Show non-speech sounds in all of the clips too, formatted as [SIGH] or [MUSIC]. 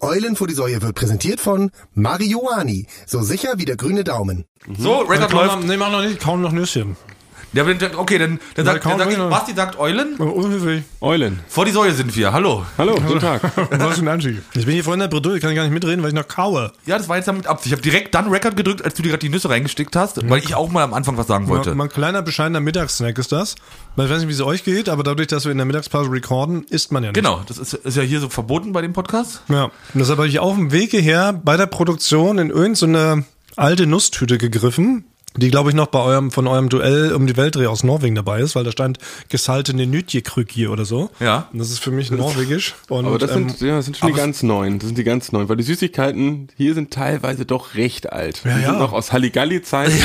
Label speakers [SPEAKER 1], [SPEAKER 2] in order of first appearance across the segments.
[SPEAKER 1] Eulen vor die Säue wird präsentiert von Marihuani. So sicher wie der grüne Daumen.
[SPEAKER 2] So, Record läuft.
[SPEAKER 3] noch- Nee, mach noch nicht, kaum noch Nüsschen.
[SPEAKER 2] Ja, okay, dann, dann sagt, dann sagt
[SPEAKER 3] noch.
[SPEAKER 2] Basti sagt Eulen.
[SPEAKER 3] Unhöflich.
[SPEAKER 4] Eulen.
[SPEAKER 2] Vor die Säule sind wir. Hallo.
[SPEAKER 4] Hallo, guten Tag. [LAUGHS]
[SPEAKER 3] Was für ein Anstieg. Ich bin hier vorhin in der Bredouille, kann ich gar nicht mitreden, weil ich noch kaue.
[SPEAKER 2] Ja, das war jetzt damit Absicht. Ich habe direkt dann Record gedrückt, als du dir gerade die Nüsse reingesteckt hast, weil ich auch mal am Anfang was sagen wollte.
[SPEAKER 3] Mal, mal ein kleiner, bescheidener Mittagssnack ist das. Weil Ich weiß nicht, wie es euch geht, aber dadurch, dass wir in der Mittagspause recorden, isst man ja nicht.
[SPEAKER 2] Genau, das ist, ist ja hier so verboten bei dem Podcast.
[SPEAKER 3] Ja. Und deshalb habe ich auf dem Wege her bei der Produktion in irgendeine alte Nusstüte gegriffen, die, glaube ich, noch bei eurem, von eurem Duell um die Weltdreh aus Norwegen dabei ist, weil da stand gesaltene Nütjekrüki oder so.
[SPEAKER 2] Ja.
[SPEAKER 3] Und das ist für mich norwegisch. Und,
[SPEAKER 4] Aber das
[SPEAKER 3] ähm,
[SPEAKER 4] sind, ja, das sind schon die ganz neuen. Das sind die ganz neuen, weil die Süßigkeiten hier sind teilweise doch recht alt.
[SPEAKER 3] Ja,
[SPEAKER 4] die
[SPEAKER 3] ja.
[SPEAKER 4] sind noch aus Halligalli-Zeiten.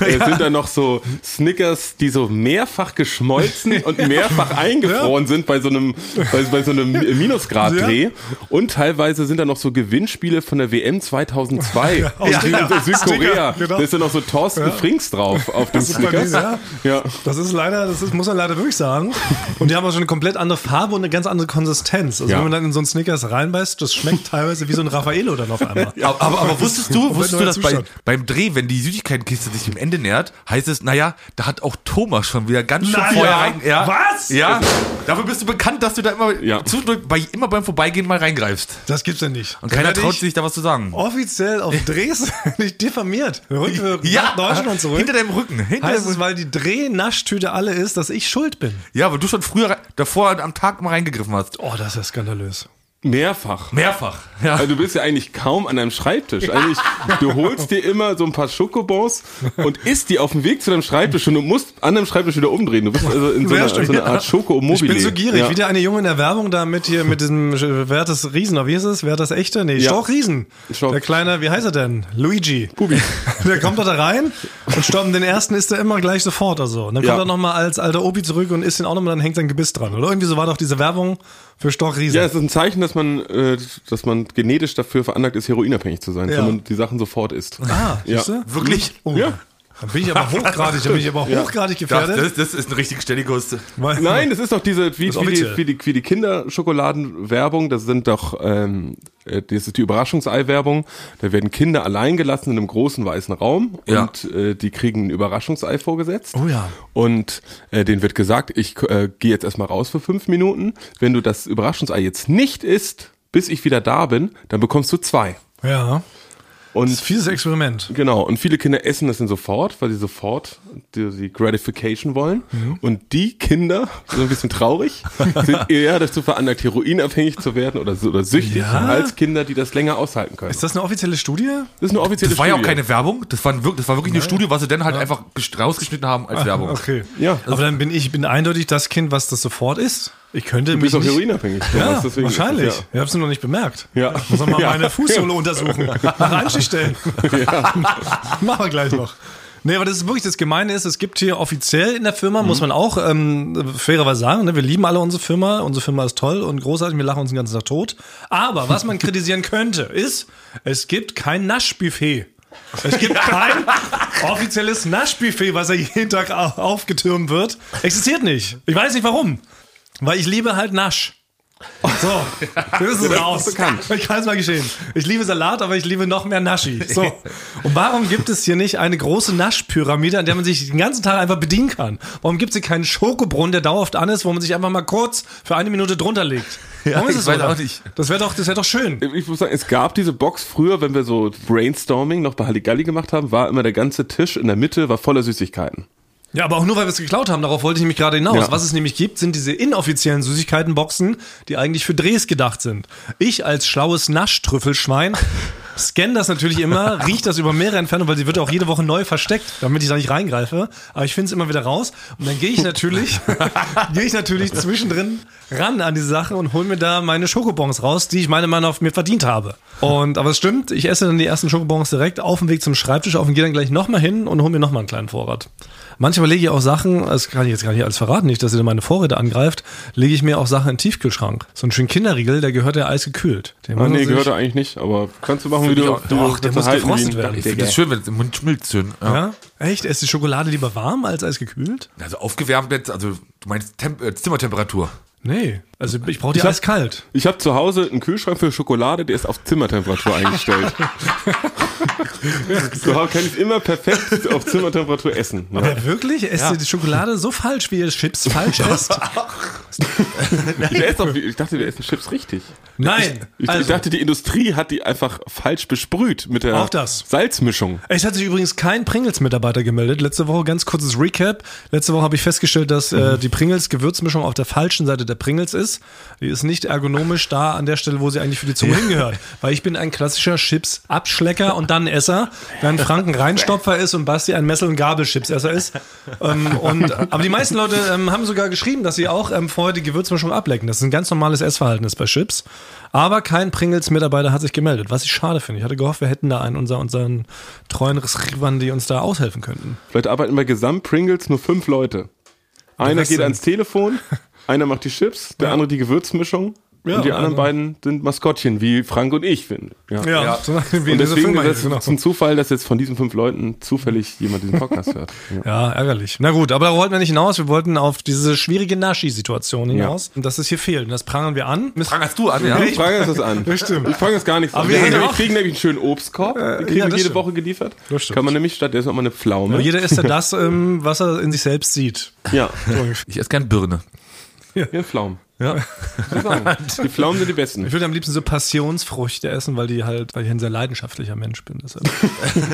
[SPEAKER 4] Äh, [LAUGHS] sind da noch so Snickers, die so mehrfach geschmolzen [LAUGHS] und mehrfach eingefroren sind bei so einem, bei, bei so einem Minusgrad-Dreh. Und teilweise sind da noch so Gewinnspiele von der WM 2002
[SPEAKER 3] aus
[SPEAKER 4] aus
[SPEAKER 3] ja.
[SPEAKER 4] Südkorea.
[SPEAKER 3] Genau.
[SPEAKER 4] Da ist ja noch so Thorsten Frings drauf auf dem Snickers.
[SPEAKER 3] ja.
[SPEAKER 4] Ja.
[SPEAKER 3] Das ist leider, das ist, muss man leider wirklich sagen. Und die haben auch schon eine komplett andere Farbe und eine ganz andere Konsistenz. Also
[SPEAKER 4] Ja.
[SPEAKER 3] wenn man dann in so einen Snickers reinbeißt, das schmeckt teilweise wie so ein Raffaello dann auf einmal.
[SPEAKER 2] Aber, aber, aber wusstest du, wusstest du, dass bei, beim Dreh, wenn die Süßigkeitenkiste sich dem Ende nähert, heißt es, naja, da hat auch Thomas schon wieder ganz schön
[SPEAKER 3] Na
[SPEAKER 2] vorher
[SPEAKER 3] ja.
[SPEAKER 2] rein. Ja,
[SPEAKER 3] Was?
[SPEAKER 2] Ja. Dafür bist du bekannt, dass du da immer,
[SPEAKER 4] Ja.
[SPEAKER 2] zwischendurch bei, immer beim Vorbeigehen mal reingreifst.
[SPEAKER 3] Das gibt's ja nicht.
[SPEAKER 2] Und keiner traut
[SPEAKER 3] ich
[SPEAKER 2] sich da was zu sagen.
[SPEAKER 3] Offiziell auf Drehs [LAUGHS] nicht diffamiert.
[SPEAKER 2] Ja,
[SPEAKER 3] Deutschland zurück.
[SPEAKER 2] hinter deinem Rücken. Hinter
[SPEAKER 3] heißt
[SPEAKER 2] deinem
[SPEAKER 3] es, weil die Dreh-Naschtüte alle ist, dass ich schuld bin.
[SPEAKER 2] Ja, aber du schon früher davor am Tag mal reingegriffen hast.
[SPEAKER 3] Oh, das ist ja skandalös.
[SPEAKER 4] Mehrfach.
[SPEAKER 2] Mehrfach. Ja.
[SPEAKER 4] Also du bist ja eigentlich kaum an deinem Schreibtisch. Eigentlich, du holst dir immer so ein paar Schokobons und isst die auf dem Weg zu deinem Schreibtisch und du musst an deinem Schreibtisch wieder umdrehen. Du bist also in so einer, so einer Art schoko
[SPEAKER 3] Ich bin so gierig,
[SPEAKER 4] Ja.
[SPEAKER 3] wie der eine Junge in der Werbung da mit hier, mit diesem, wer hat das Riesen, oder wie ist es? Wer hat das echte? Nee,
[SPEAKER 4] Ja.
[SPEAKER 3] Storch Riesen.
[SPEAKER 4] Storch.
[SPEAKER 3] Der kleine, wie heißt er denn? Luigi. Bubi. [LAUGHS] Der kommt doch da rein und stoppt den ersten isst er immer gleich sofort, also. Und dann kommt
[SPEAKER 4] Ja.
[SPEAKER 3] er nochmal als alter Opi zurück und isst den auch nochmal, dann hängt sein Gebiss dran. Oder irgendwie so war doch diese Werbung für Storch Riesen.
[SPEAKER 4] Ja, es ist ein Zeichen, dass man, äh, dass man genetisch dafür veranlagt ist, heroinabhängig zu sein,
[SPEAKER 3] Ja.
[SPEAKER 4] wenn man die Sachen sofort isst.
[SPEAKER 3] ah,
[SPEAKER 4] Ja.
[SPEAKER 3] siehst du?
[SPEAKER 2] Wirklich?
[SPEAKER 3] Oh.
[SPEAKER 4] Ja.
[SPEAKER 3] Dann bin ich aber [LAUGHS] hochgradig, dann bin ich aber hochgradig
[SPEAKER 2] Das,
[SPEAKER 3] gefährdet.
[SPEAKER 2] das, das ist ein richtig ständiges.
[SPEAKER 3] weil-
[SPEAKER 4] Nein, das ist doch diese, wie,
[SPEAKER 3] Das
[SPEAKER 4] wie, die, wie, die, wie die Kinderschokoladenwerbung, das sind doch, ähm, äh, das ist die Überraschungsei-Werbung. Da werden Kinder allein gelassen in einem großen weißen Raum
[SPEAKER 2] Ja.
[SPEAKER 4] und äh, die kriegen ein Überraschungsei vorgesetzt.
[SPEAKER 3] Oh ja.
[SPEAKER 4] Und äh, denen wird gesagt, ich äh, gehe jetzt erstmal raus für fünf Minuten. Wenn du das Überraschungsei jetzt nicht isst, bis ich wieder da bin, dann bekommst du zwei.
[SPEAKER 3] Ja. Das
[SPEAKER 4] Und
[SPEAKER 3] ist ein fieses Experiment.
[SPEAKER 4] Genau, und viele Kinder essen das dann sofort, weil sie sofort die, die Gratification wollen.
[SPEAKER 3] Mhm.
[SPEAKER 4] Und die Kinder, so ein bisschen traurig, [LAUGHS] sind eher dazu veranlagt, heroinabhängig zu werden oder, oder süchtig,
[SPEAKER 3] Ja?
[SPEAKER 4] als Kinder, die das länger aushalten können.
[SPEAKER 3] Ist das eine offizielle Studie?
[SPEAKER 4] Das ist eine offizielle
[SPEAKER 2] Das war ja auch
[SPEAKER 4] Studie.
[SPEAKER 2] keine Werbung, das war, wirklich, das war wirklich eine Studie, was sie dann halt einfach gest- rausgeschnitten haben als Werbung.
[SPEAKER 3] Okay.
[SPEAKER 4] Ja.
[SPEAKER 3] Aber dann bin ich bin eindeutig das Kind, was das sofort ist. Ich könnte
[SPEAKER 4] Du
[SPEAKER 3] mich
[SPEAKER 4] bist auch
[SPEAKER 3] nicht,
[SPEAKER 4] heroinabhängig.
[SPEAKER 3] Ja,
[SPEAKER 4] es,
[SPEAKER 3] wahrscheinlich.
[SPEAKER 4] ja.
[SPEAKER 3] Ich hab's nur noch nicht bemerkt.
[SPEAKER 4] Ja.
[SPEAKER 3] Muss man mal [LAUGHS]
[SPEAKER 4] Ja.
[SPEAKER 3] meine Fußsohle [LAUGHS] untersuchen. Nach Anstich stellen. [LAUGHS] Machen wir gleich noch. Nee, aber das ist wirklich das Gemeine ist, es gibt hier offiziell in der Firma, muss man auch ähm, fairerweise sagen, ne, wir lieben alle unsere Firma, unsere Firma ist toll und großartig, wir lachen uns den ganzen Tag tot. Aber was man kritisieren könnte, ist, es gibt kein Naschbuffet. Es gibt kein offizielles Naschbuffet, was ja jeden Tag au- aufgetürmt wird. Existiert nicht. Ich weiß nicht warum. Weil ich liebe halt Nasch. So, [LAUGHS] das ist es raus. Ich kann es mal geschehen. Ich liebe Salat, aber ich liebe noch mehr Naschi. So. Und warum gibt es hier nicht eine große Naschpyramide, an der man sich den ganzen Tag einfach bedienen kann? Warum gibt es hier keinen Schokobrunnen, der dauerhaft an ist, wo man sich einfach mal kurz für eine Minute drunter legt? Warum
[SPEAKER 2] ich
[SPEAKER 3] es
[SPEAKER 2] weiß
[SPEAKER 3] so?
[SPEAKER 2] auch nicht.
[SPEAKER 3] Das wäre doch, das wäre doch schön.
[SPEAKER 4] Ich muss sagen, es gab diese Box früher, wenn wir so Brainstorming noch bei Halligalli gemacht haben, war immer der ganze Tisch in der Mitte war voller Süßigkeiten.
[SPEAKER 3] Ja, aber auch nur, weil wir es geklaut haben. Darauf wollte ich nämlich gerade hinaus.
[SPEAKER 4] Ja.
[SPEAKER 3] Was es nämlich gibt, sind diese inoffiziellen Süßigkeitenboxen, die eigentlich für Drehs gedacht sind. Ich als schlaues Naschtrüffelschwein [LAUGHS] scanne das natürlich immer, riecht das über mehrere Entfernungen, weil sie wird auch jede Woche neu versteckt, damit ich da nicht reingreife. Aber ich finde es immer wieder raus. Und dann gehe ich natürlich, [LAUGHS] gehe ich natürlich zwischendrin ran an die Sache und hole mir da meine Schokobons raus, die ich meiner Meinung nach mir verdient habe. Und aber es stimmt, ich esse dann die ersten Schokobons direkt auf dem Weg zum Schreibtisch auf und gehe dann gleich nochmal hin und hole mir nochmal einen kleinen Vorrat. Manchmal lege ich auch Sachen, das kann ich jetzt gar nicht alles verraten, nicht, dass ihr meine Vorräte angreift, lege ich mir auch Sachen in den Tiefkühlschrank. So einen schönen Kinderriegel, der gehört ja eisgekühlt. Den
[SPEAKER 4] Ah, nee, gehört er eigentlich nicht, aber kannst du machen, wie du,
[SPEAKER 2] auch-
[SPEAKER 4] du
[SPEAKER 3] doch, der muss gefrostet werden.
[SPEAKER 2] Ich finde es schön, wenn es im Mund schmilzt. Schön. Ja.
[SPEAKER 3] Ja? Echt? Ist die Schokolade lieber warm als eisgekühlt?
[SPEAKER 2] Also aufgewärmt jetzt, also du meinst Temp äh, Zimmertemperatur.
[SPEAKER 3] Nee, also ich brauche die
[SPEAKER 4] Ich hab-
[SPEAKER 3] eiskalt.
[SPEAKER 4] Ich habe zu Hause einen Kühlschrank für Schokolade, der ist auf Zimmertemperatur eingestellt. [LAUGHS] so kann ich es immer perfekt auf Zimmertemperatur essen. Ja.
[SPEAKER 3] Aber wirklich? Esst ihr die Schokolade so falsch, wie ihr Chips falsch [LAUGHS] esst?
[SPEAKER 4] Ich, doch, ich dachte, wir essen Chips richtig.
[SPEAKER 3] Nein.
[SPEAKER 4] Ich, ich
[SPEAKER 3] Also,
[SPEAKER 4] dachte, die Industrie hat die einfach falsch besprüht mit der
[SPEAKER 3] Auch das.
[SPEAKER 4] Salzmischung.
[SPEAKER 3] es hat sich übrigens kein Pringles-Mitarbeiter gemeldet. Letzte Woche, ganz kurzes Recap. Letzte Woche habe ich festgestellt, dass
[SPEAKER 4] Mhm.
[SPEAKER 3] äh, die Pringles-Gewürzmischung auf der falschen Seite der Pringles ist. Die ist nicht ergonomisch da an der Stelle, wo sie eigentlich für die Zunge hingehört. Weil ich bin ein klassischer Chips-Abschlecker und dann Esser, während Frank ein Reinstopfer ist und Basti ein Messel- und Gabel-Chips-Esser ist. Ähm, und, aber die meisten Leute ähm, haben sogar geschrieben, dass sie auch ähm, vorher die Gewürzmischung ablecken. Das ist ein ganz normales Essverhalten ist bei Chips. Aber kein Pringles-Mitarbeiter hat sich gemeldet, was ich schade finde. Ich hatte gehofft, wir hätten da einen unser, unseren treuen Rekrivern, die uns da aushelfen könnten.
[SPEAKER 4] Vielleicht arbeiten bei Gesamt Pringles nur fünf Leute. Einer geht ans Telefon, einer macht die Chips, der andere die Gewürzmischung
[SPEAKER 3] Ja,
[SPEAKER 4] und die anderen
[SPEAKER 3] also-
[SPEAKER 4] beiden sind Maskottchen, wie Frank und ich finde. Ja.
[SPEAKER 3] Ja, in
[SPEAKER 4] Und deswegen ist es
[SPEAKER 3] genau.
[SPEAKER 4] ein Zufall, dass jetzt von diesen fünf Leuten zufällig jemand diesen Podcast hört. Ja. [LAUGHS]
[SPEAKER 3] Ja, ärgerlich. Na gut, aber da wollten wir nicht hinaus. Wir wollten auf diese schwierige Naschi-Situation hinaus. Und dass es hier fehlt. Und das prangern wir an.
[SPEAKER 2] Frank, du an, ja?
[SPEAKER 4] Ich frage das an.
[SPEAKER 3] Das stimmt.
[SPEAKER 4] Ich frage das gar nicht
[SPEAKER 3] Aber
[SPEAKER 4] an.
[SPEAKER 3] wir
[SPEAKER 4] Wir,
[SPEAKER 3] auch-
[SPEAKER 4] kriegen nämlich einen schönen Obstkorb. Den kriegen
[SPEAKER 3] ja,
[SPEAKER 4] wir
[SPEAKER 3] das
[SPEAKER 4] jede
[SPEAKER 3] stimmt.
[SPEAKER 4] Woche geliefert.
[SPEAKER 3] Das stimmt.
[SPEAKER 4] Kann man nämlich statt, der ist nochmal eine Pflaume.
[SPEAKER 3] Jeder isst ja das, ähm, was er in sich selbst sieht.
[SPEAKER 4] Ja,
[SPEAKER 2] Ich esse gern Birne. [LAUGHS]
[SPEAKER 4] ja Pflaumen.
[SPEAKER 2] Ja.
[SPEAKER 4] Die Pflaumen sind die besten.
[SPEAKER 3] Ich würde am liebsten so Passionsfrüchte essen, weil die halt, weil ich ein sehr leidenschaftlicher Mensch bin. Deshalb.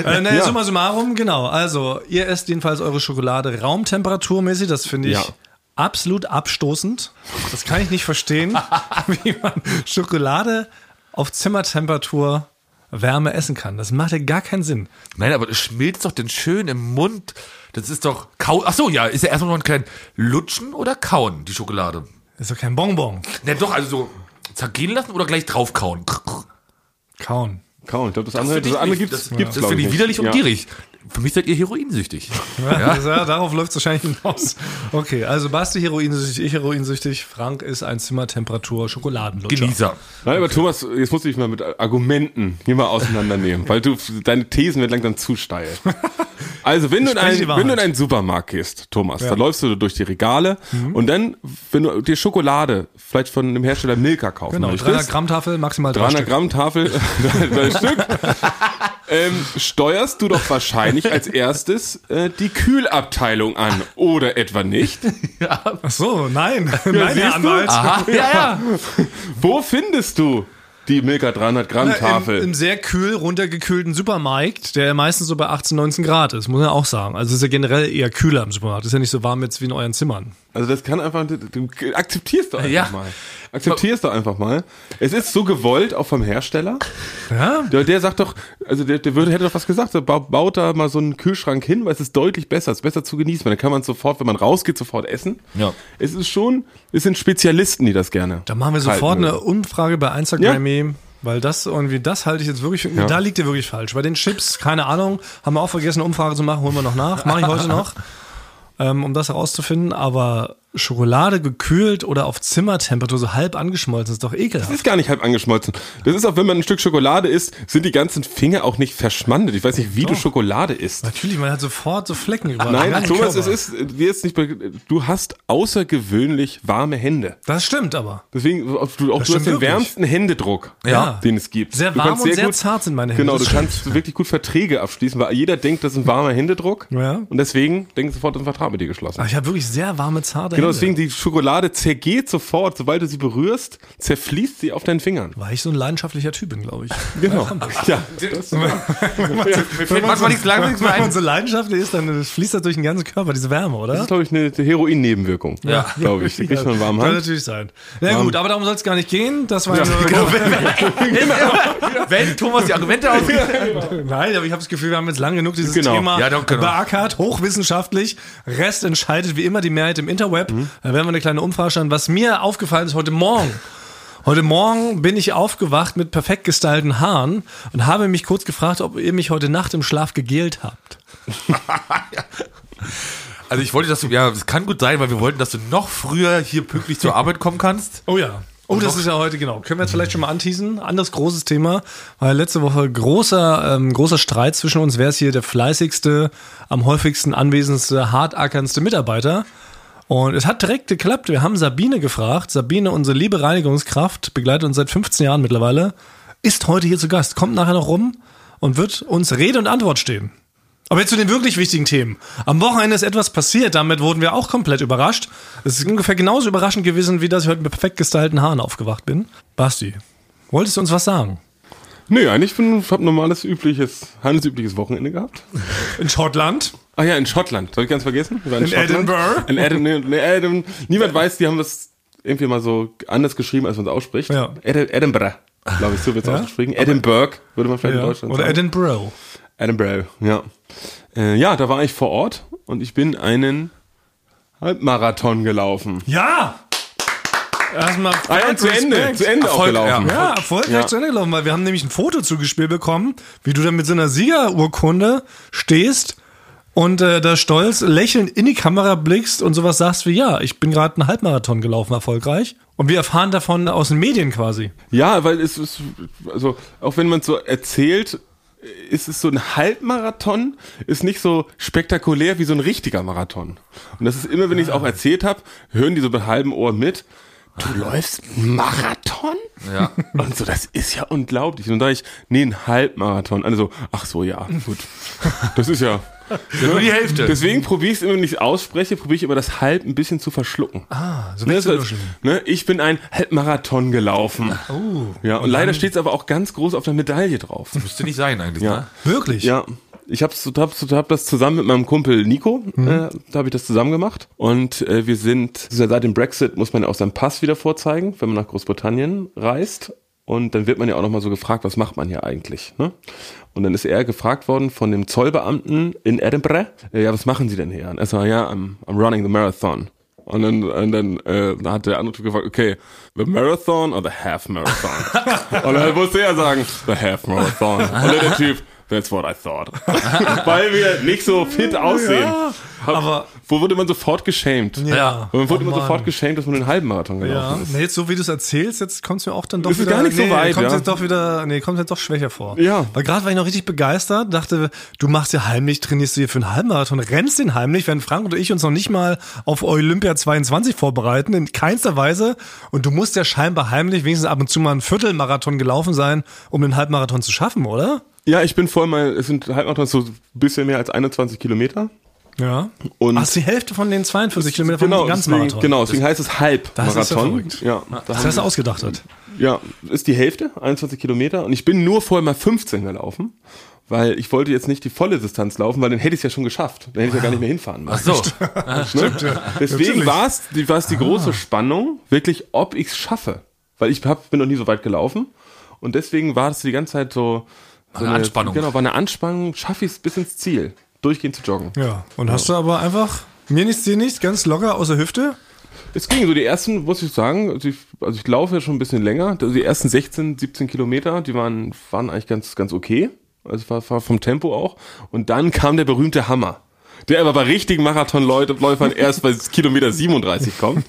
[SPEAKER 3] [LAUGHS] äh, ne,
[SPEAKER 4] Ja.
[SPEAKER 3] Summa summarum, genau. Also, ihr esst jedenfalls eure Schokolade raumtemperaturmäßig. Das finde ich
[SPEAKER 4] Ja.
[SPEAKER 3] absolut abstoßend. Das kann ich nicht verstehen, [LAUGHS] wie man Schokolade auf Zimmertemperatur Wärme essen kann. Das macht ja gar keinen Sinn.
[SPEAKER 2] Nein, aber das schmilzt doch denn schön im Mund. Das ist doch Kau. Ach so, ja, ist ja erstmal noch ein klein Lutschen oder Kauen, die Schokolade.
[SPEAKER 3] Ist doch kein Bonbon.
[SPEAKER 2] Ne, doch, also so zergehen lassen oder gleich draufkauen.
[SPEAKER 3] Kauen.
[SPEAKER 4] Kaum. Ich glaube, das andere, das andere gibt's,
[SPEAKER 2] das,
[SPEAKER 4] gibt's
[SPEAKER 2] das finde ich widerlich und
[SPEAKER 4] Ja.
[SPEAKER 2] gierig. Für mich seid ihr heroinsüchtig. [LAUGHS]
[SPEAKER 3] Ja, ja darauf läuft es wahrscheinlich hinaus. Okay, also Basti heroinsüchtig, ich heroinsüchtig, Frank ist ein Zimmertemperatur Schokoladenlutscher.
[SPEAKER 2] Genießer.
[SPEAKER 4] Nein, aber Thomas, jetzt musst du dich mal mit Argumenten hier mal auseinandernehmen, weil du, deine Thesen werden langsam zu steil. [LAUGHS] Also, wenn du, in einen, wenn du in einen Supermarkt gehst, Thomas, da läufst du durch die Regale und dann, wenn du dir Schokolade vielleicht von dem Hersteller Milka kaufen
[SPEAKER 3] Genau,
[SPEAKER 4] möchtest,
[SPEAKER 3] 300 Gramm Tafel, maximal 300
[SPEAKER 4] 300
[SPEAKER 3] Stück.
[SPEAKER 4] Gramm Tafel, [LAUGHS] drei Stück, ähm, steuerst du doch wahrscheinlich als erstes äh, die Kühlabteilung an, oder etwa nicht? [LAUGHS]
[SPEAKER 3] Ach so, nein, nein,
[SPEAKER 4] siehst
[SPEAKER 3] Herr? Anwalt.
[SPEAKER 2] Aha, ja, ja.
[SPEAKER 4] Wo findest du die Milka 300 Gramm Tafel?
[SPEAKER 3] Im, Im sehr kühl runtergekühlten Supermarkt, der meistens so bei 18, 19 Grad ist, muss man auch sagen. Also es ist ja generell eher kühler im Supermarkt. Ist ja nicht so warm jetzt wie in euren Zimmern.
[SPEAKER 4] Also das kann einfach, du, du akzeptierst doch einfach
[SPEAKER 2] Ja.
[SPEAKER 4] mal. Akzeptierst doch einfach mal. Es ist so gewollt, auch vom Hersteller.
[SPEAKER 3] Ja?
[SPEAKER 4] Der, der sagt doch, also der, der würde, hätte doch was gesagt, der ba- baut da mal so einen Kühlschrank hin, weil es ist deutlich besser, es ist besser zu genießen. Dann kann man sofort, wenn man rausgeht, sofort essen.
[SPEAKER 2] Ja.
[SPEAKER 4] Es ist schon, es sind Spezialisten, die das gerne.
[SPEAKER 3] Da machen wir sofort eine Umfrage bei Instagram. Weil das irgendwie, das halte ich jetzt wirklich, da liegt ihr wirklich falsch. Bei den Chips, keine Ahnung, haben wir auch vergessen, eine Umfrage zu machen, holen wir noch nach, mache ich heute noch, [LAUGHS] ähm, um das herauszufinden. Aber Schokolade gekühlt oder auf Zimmertemperatur so halb angeschmolzen ist doch
[SPEAKER 4] Das
[SPEAKER 3] ekelhaft.
[SPEAKER 4] ist gar nicht halb angeschmolzen. Das ist auch, wenn man ein Stück Schokolade isst, sind die ganzen Finger auch nicht verschmandet. Ich weiß nicht, wie du Schokolade isst.
[SPEAKER 3] Natürlich, man hat sofort so Flecken überall.
[SPEAKER 4] Nein,
[SPEAKER 3] Ganzen
[SPEAKER 4] Thomas, es ist, wir jetzt nicht, du hast außergewöhnlich warme Hände.
[SPEAKER 3] Das stimmt aber.
[SPEAKER 4] Deswegen, du, auch
[SPEAKER 3] Das
[SPEAKER 4] du hast den
[SPEAKER 3] wirklich.
[SPEAKER 4] wärmsten Händedruck,
[SPEAKER 3] Ja.
[SPEAKER 4] den es gibt.
[SPEAKER 3] Sehr warm und sehr zart sind meine Hände.
[SPEAKER 4] Genau,
[SPEAKER 3] Das
[SPEAKER 4] du kannst wirklich gut Verträge abschließen, weil jeder denkt, das ist ein warmer Händedruck.
[SPEAKER 3] Ja.
[SPEAKER 4] Und deswegen denkt sofort, das ist ein Vertrag mit dir geschlossen.
[SPEAKER 3] Ach, ich habe wirklich sehr warme, zarte
[SPEAKER 4] genau,
[SPEAKER 3] Hände.
[SPEAKER 4] deswegen die Schokolade zergeht sofort, sobald du sie berührst, zerfließt sie auf deinen Fingern.
[SPEAKER 3] Weil ich so ein leidenschaftlicher Typ bin, glaube ich.
[SPEAKER 4] Genau. Ja,
[SPEAKER 3] Wenn man
[SPEAKER 2] ein.
[SPEAKER 3] so leidenschaftlich ist, dann fließt das durch den ganzen Körper, diese Wärme, oder?
[SPEAKER 4] das ist, glaube ich, eine Heroin-Nebenwirkung.
[SPEAKER 2] Ja.
[SPEAKER 4] Glaube ich. Da kriegt man warmen
[SPEAKER 3] Kann
[SPEAKER 4] Hand.
[SPEAKER 3] natürlich sein. Na gut, aber darum soll es gar nicht gehen. Das war ja nur,
[SPEAKER 2] Genau, wenn, [LAUGHS] wenn, wenn Thomas die Argumente ausgeht.
[SPEAKER 3] Nein, aber ich habe das Gefühl, wir haben jetzt lang genug dieses
[SPEAKER 4] Genau.
[SPEAKER 3] Thema
[SPEAKER 2] Ja, doch, genau.
[SPEAKER 3] beackert, hochwissenschaftlich. Rest entscheidet wie immer die Mehrheit im Interweb.
[SPEAKER 4] Mhm.
[SPEAKER 3] Da werden wir eine kleine Umfrage stellen. Was mir aufgefallen ist heute Morgen. Heute Morgen bin ich aufgewacht mit perfekt gestylten Haaren und habe mich kurz gefragt, ob ihr mich heute Nacht im Schlaf gegelt habt. [LAUGHS]
[SPEAKER 2] Also ich wollte, dass du, ja, es kann gut sein, weil wir wollten, dass du noch früher hier pünktlich zur Arbeit kommen kannst.
[SPEAKER 3] Oh ja. Oh, das ist ja heute, genau. Können wir jetzt vielleicht schon mal anteasen? Anderes großes Thema. War ja letzte Woche großer, ähm, großer Streit zwischen uns. Wer ist hier der fleißigste, am häufigsten anwesendste, hart ackerndste Mitarbeiter? Und es hat direkt geklappt. Wir haben Sabine gefragt. Sabine, unsere liebe Reinigungskraft, begleitet uns seit 15 Jahren mittlerweile, ist heute hier zu Gast, kommt nachher noch rum und wird uns Rede und Antwort stehen. Aber jetzt zu den wirklich wichtigen Themen. Am Wochenende ist etwas passiert, damit wurden wir auch komplett überrascht. Es ist ungefähr genauso überraschend gewesen, wie dass ich heute mit perfekt gestylten Haaren aufgewacht bin. Basti, wolltest du uns was sagen?
[SPEAKER 4] Nee, eigentlich bin ich habe normales übliches, handelsübliches Wochenende gehabt.
[SPEAKER 3] In Schottland?
[SPEAKER 4] Ah ja, in Schottland. Soll ich ganz vergessen? Waren
[SPEAKER 3] In Edinburgh?
[SPEAKER 4] In Edinburgh. Nee, Edinburgh. Niemand weiß, die haben das irgendwie mal so anders geschrieben, als man es ausspricht.
[SPEAKER 3] Ja.
[SPEAKER 4] Edi- Edinburgh, glaube ich, so wird es
[SPEAKER 3] Ja?
[SPEAKER 4] ausgesprochen. Edinburgh, würde man vielleicht in
[SPEAKER 3] Ja.
[SPEAKER 4] Deutschland
[SPEAKER 3] Oder
[SPEAKER 4] sagen.
[SPEAKER 3] Edinburgh.
[SPEAKER 4] Edinburgh, ja. Äh, ja, da war ich vor Ort und ich bin einen Halbmarathon gelaufen.
[SPEAKER 3] Ja! Erstmal
[SPEAKER 4] Ah ja, zu Ende, zu Ende
[SPEAKER 2] Erfolg,
[SPEAKER 4] auch gelaufen.
[SPEAKER 3] Ja, erfolgreich
[SPEAKER 4] Ja.
[SPEAKER 3] zu Ende gelaufen, weil wir haben nämlich ein Foto zugespielt bekommen, wie du dann mit so einer Siegerurkunde stehst und äh, da stolz lächelnd in die Kamera blickst und sowas sagst wie, ja, ich bin gerade einen Halbmarathon gelaufen, erfolgreich. Und wir erfahren davon aus den Medien quasi.
[SPEAKER 4] Ja, weil es ist, also auch wenn man so erzählt, ist es so ein Halbmarathon, ist nicht so spektakulär wie so ein richtiger Marathon. Und das ist immer, wenn ich es auch erzählt habe, hören die so mit halbem Ohr mit. Du läufst einen Marathon?
[SPEAKER 2] Ja. [LAUGHS]
[SPEAKER 4] Und so, das ist ja unglaublich. Und da ich, nee, ein Halbmarathon. Alle so, ach so, ja, gut. Das ist ja. [LAUGHS]
[SPEAKER 2] Ja, nur die Hälfte.
[SPEAKER 4] Deswegen probiere ich es immer, wenn ich es ausspreche, probiere ich immer das Halb ein bisschen zu verschlucken.
[SPEAKER 3] Ah, so
[SPEAKER 4] Ne,
[SPEAKER 3] wechselwischen.
[SPEAKER 4] heißt, ne, ich bin ein Halbmarathon gelaufen.
[SPEAKER 3] Oh.
[SPEAKER 4] Ja, und, leider steht es aber auch ganz groß auf der Medaille drauf.
[SPEAKER 2] Müsste nicht sein eigentlich,
[SPEAKER 4] Ja.
[SPEAKER 2] ne?
[SPEAKER 3] Wirklich?
[SPEAKER 4] Ja. Ich habe hab, hab das zusammen mit meinem Kumpel Nico,
[SPEAKER 3] Mhm.
[SPEAKER 4] äh, da habe ich das zusammen gemacht. Und äh, wir sind, seit dem Brexit muss man ja auch seinen Pass wieder vorzeigen, wenn man nach Großbritannien reist. Und dann wird man ja auch nochmal so gefragt, was macht man hier eigentlich? Ne? Und dann ist er gefragt worden von dem Zollbeamten in Edinburgh, äh, ja, was machen Sie denn hier? Und er sagt, ja, I'm, I'm running the marathon. Und dann, und dann äh, hat der andere Typ gefragt, okay, the marathon or the half marathon? [LAUGHS] und dann musste er sagen, the half marathon. Und dann der Typ, that's what I thought. [LAUGHS] Weil wir nicht so fit aussehen. Hab-
[SPEAKER 3] aber-
[SPEAKER 4] Wo wurde man sofort geschämt?
[SPEAKER 2] Ja.
[SPEAKER 4] Und man wurde
[SPEAKER 3] Oh, Mann.
[SPEAKER 4] sofort geschämt, dass man einen halben Marathon
[SPEAKER 3] Ja,
[SPEAKER 4] gelaufen ist.
[SPEAKER 3] nee, jetzt so wie du es erzählst, jetzt kommt es mir auch dann doch
[SPEAKER 4] ist
[SPEAKER 3] wieder.
[SPEAKER 4] gar nicht so
[SPEAKER 3] nee,
[SPEAKER 4] weit,
[SPEAKER 3] kommt
[SPEAKER 4] ja.
[SPEAKER 3] jetzt doch wieder, nee, kommt jetzt doch schwächer vor.
[SPEAKER 4] Ja.
[SPEAKER 3] Weil gerade war ich noch richtig begeistert, dachte, du machst ja heimlich, trainierst du hier für einen Halbmarathon, rennst den heimlich, während Frank und ich uns noch nicht mal auf Olympia 22 vorbereiten, in keinster Weise. Und du musst ja scheinbar heimlich wenigstens ab und zu mal einen Viertelmarathon gelaufen sein, um den Halbmarathon zu schaffen, oder?
[SPEAKER 4] Ja, ich bin voll mal, es sind Halbmarathons so ein bisschen mehr als 21 Kilometer.
[SPEAKER 3] Ja.
[SPEAKER 4] Und-
[SPEAKER 3] Ach, die Hälfte von den 42 Kilometern vom
[SPEAKER 4] Genau,
[SPEAKER 3] ganzen
[SPEAKER 4] deswegen,
[SPEAKER 3] Marathon.
[SPEAKER 4] genau, deswegen heißt es
[SPEAKER 3] Das ist ja
[SPEAKER 4] Halbmarathon.
[SPEAKER 3] verrückt.
[SPEAKER 4] Ja, da
[SPEAKER 3] Das hast du ausgedacht hat.
[SPEAKER 4] Ja, ist die Hälfte, 21 Kilometer. Und ich bin nur vorher mal 15 gelaufen, weil ich wollte jetzt nicht die volle Distanz laufen, weil dann hätte ich es ja schon geschafft. Dann hätte ich ja gar nicht mehr hinfahren
[SPEAKER 2] Ach
[SPEAKER 4] müssen.
[SPEAKER 2] so.
[SPEAKER 3] Stimmt, ja. [LAUGHS]
[SPEAKER 4] Deswegen war es die, war's die große Spannung, wirklich, ob ich es schaffe. Weil ich hab, bin noch nie so weit gelaufen. Und deswegen war es die ganze Zeit so, so
[SPEAKER 2] Eine Anspannung.
[SPEAKER 4] Genau, war eine Anspannung, schaffe ich es bis ins Ziel, durchgehend zu joggen.
[SPEAKER 3] Ja. Und hast du aber einfach, mir nichts, dir nichts, ganz locker aus der Hüfte?
[SPEAKER 4] Es ging so die ersten, muss ich sagen, also ich, also ich laufe ja schon ein bisschen länger. Also die ersten 16, 17 Kilometer, die waren, waren eigentlich ganz, ganz okay. Also war, war vom Tempo auch. Und dann kam der berühmte Hammer. Der aber bei richtigen Marathonläufern erst bei Kilometer 37 kommt.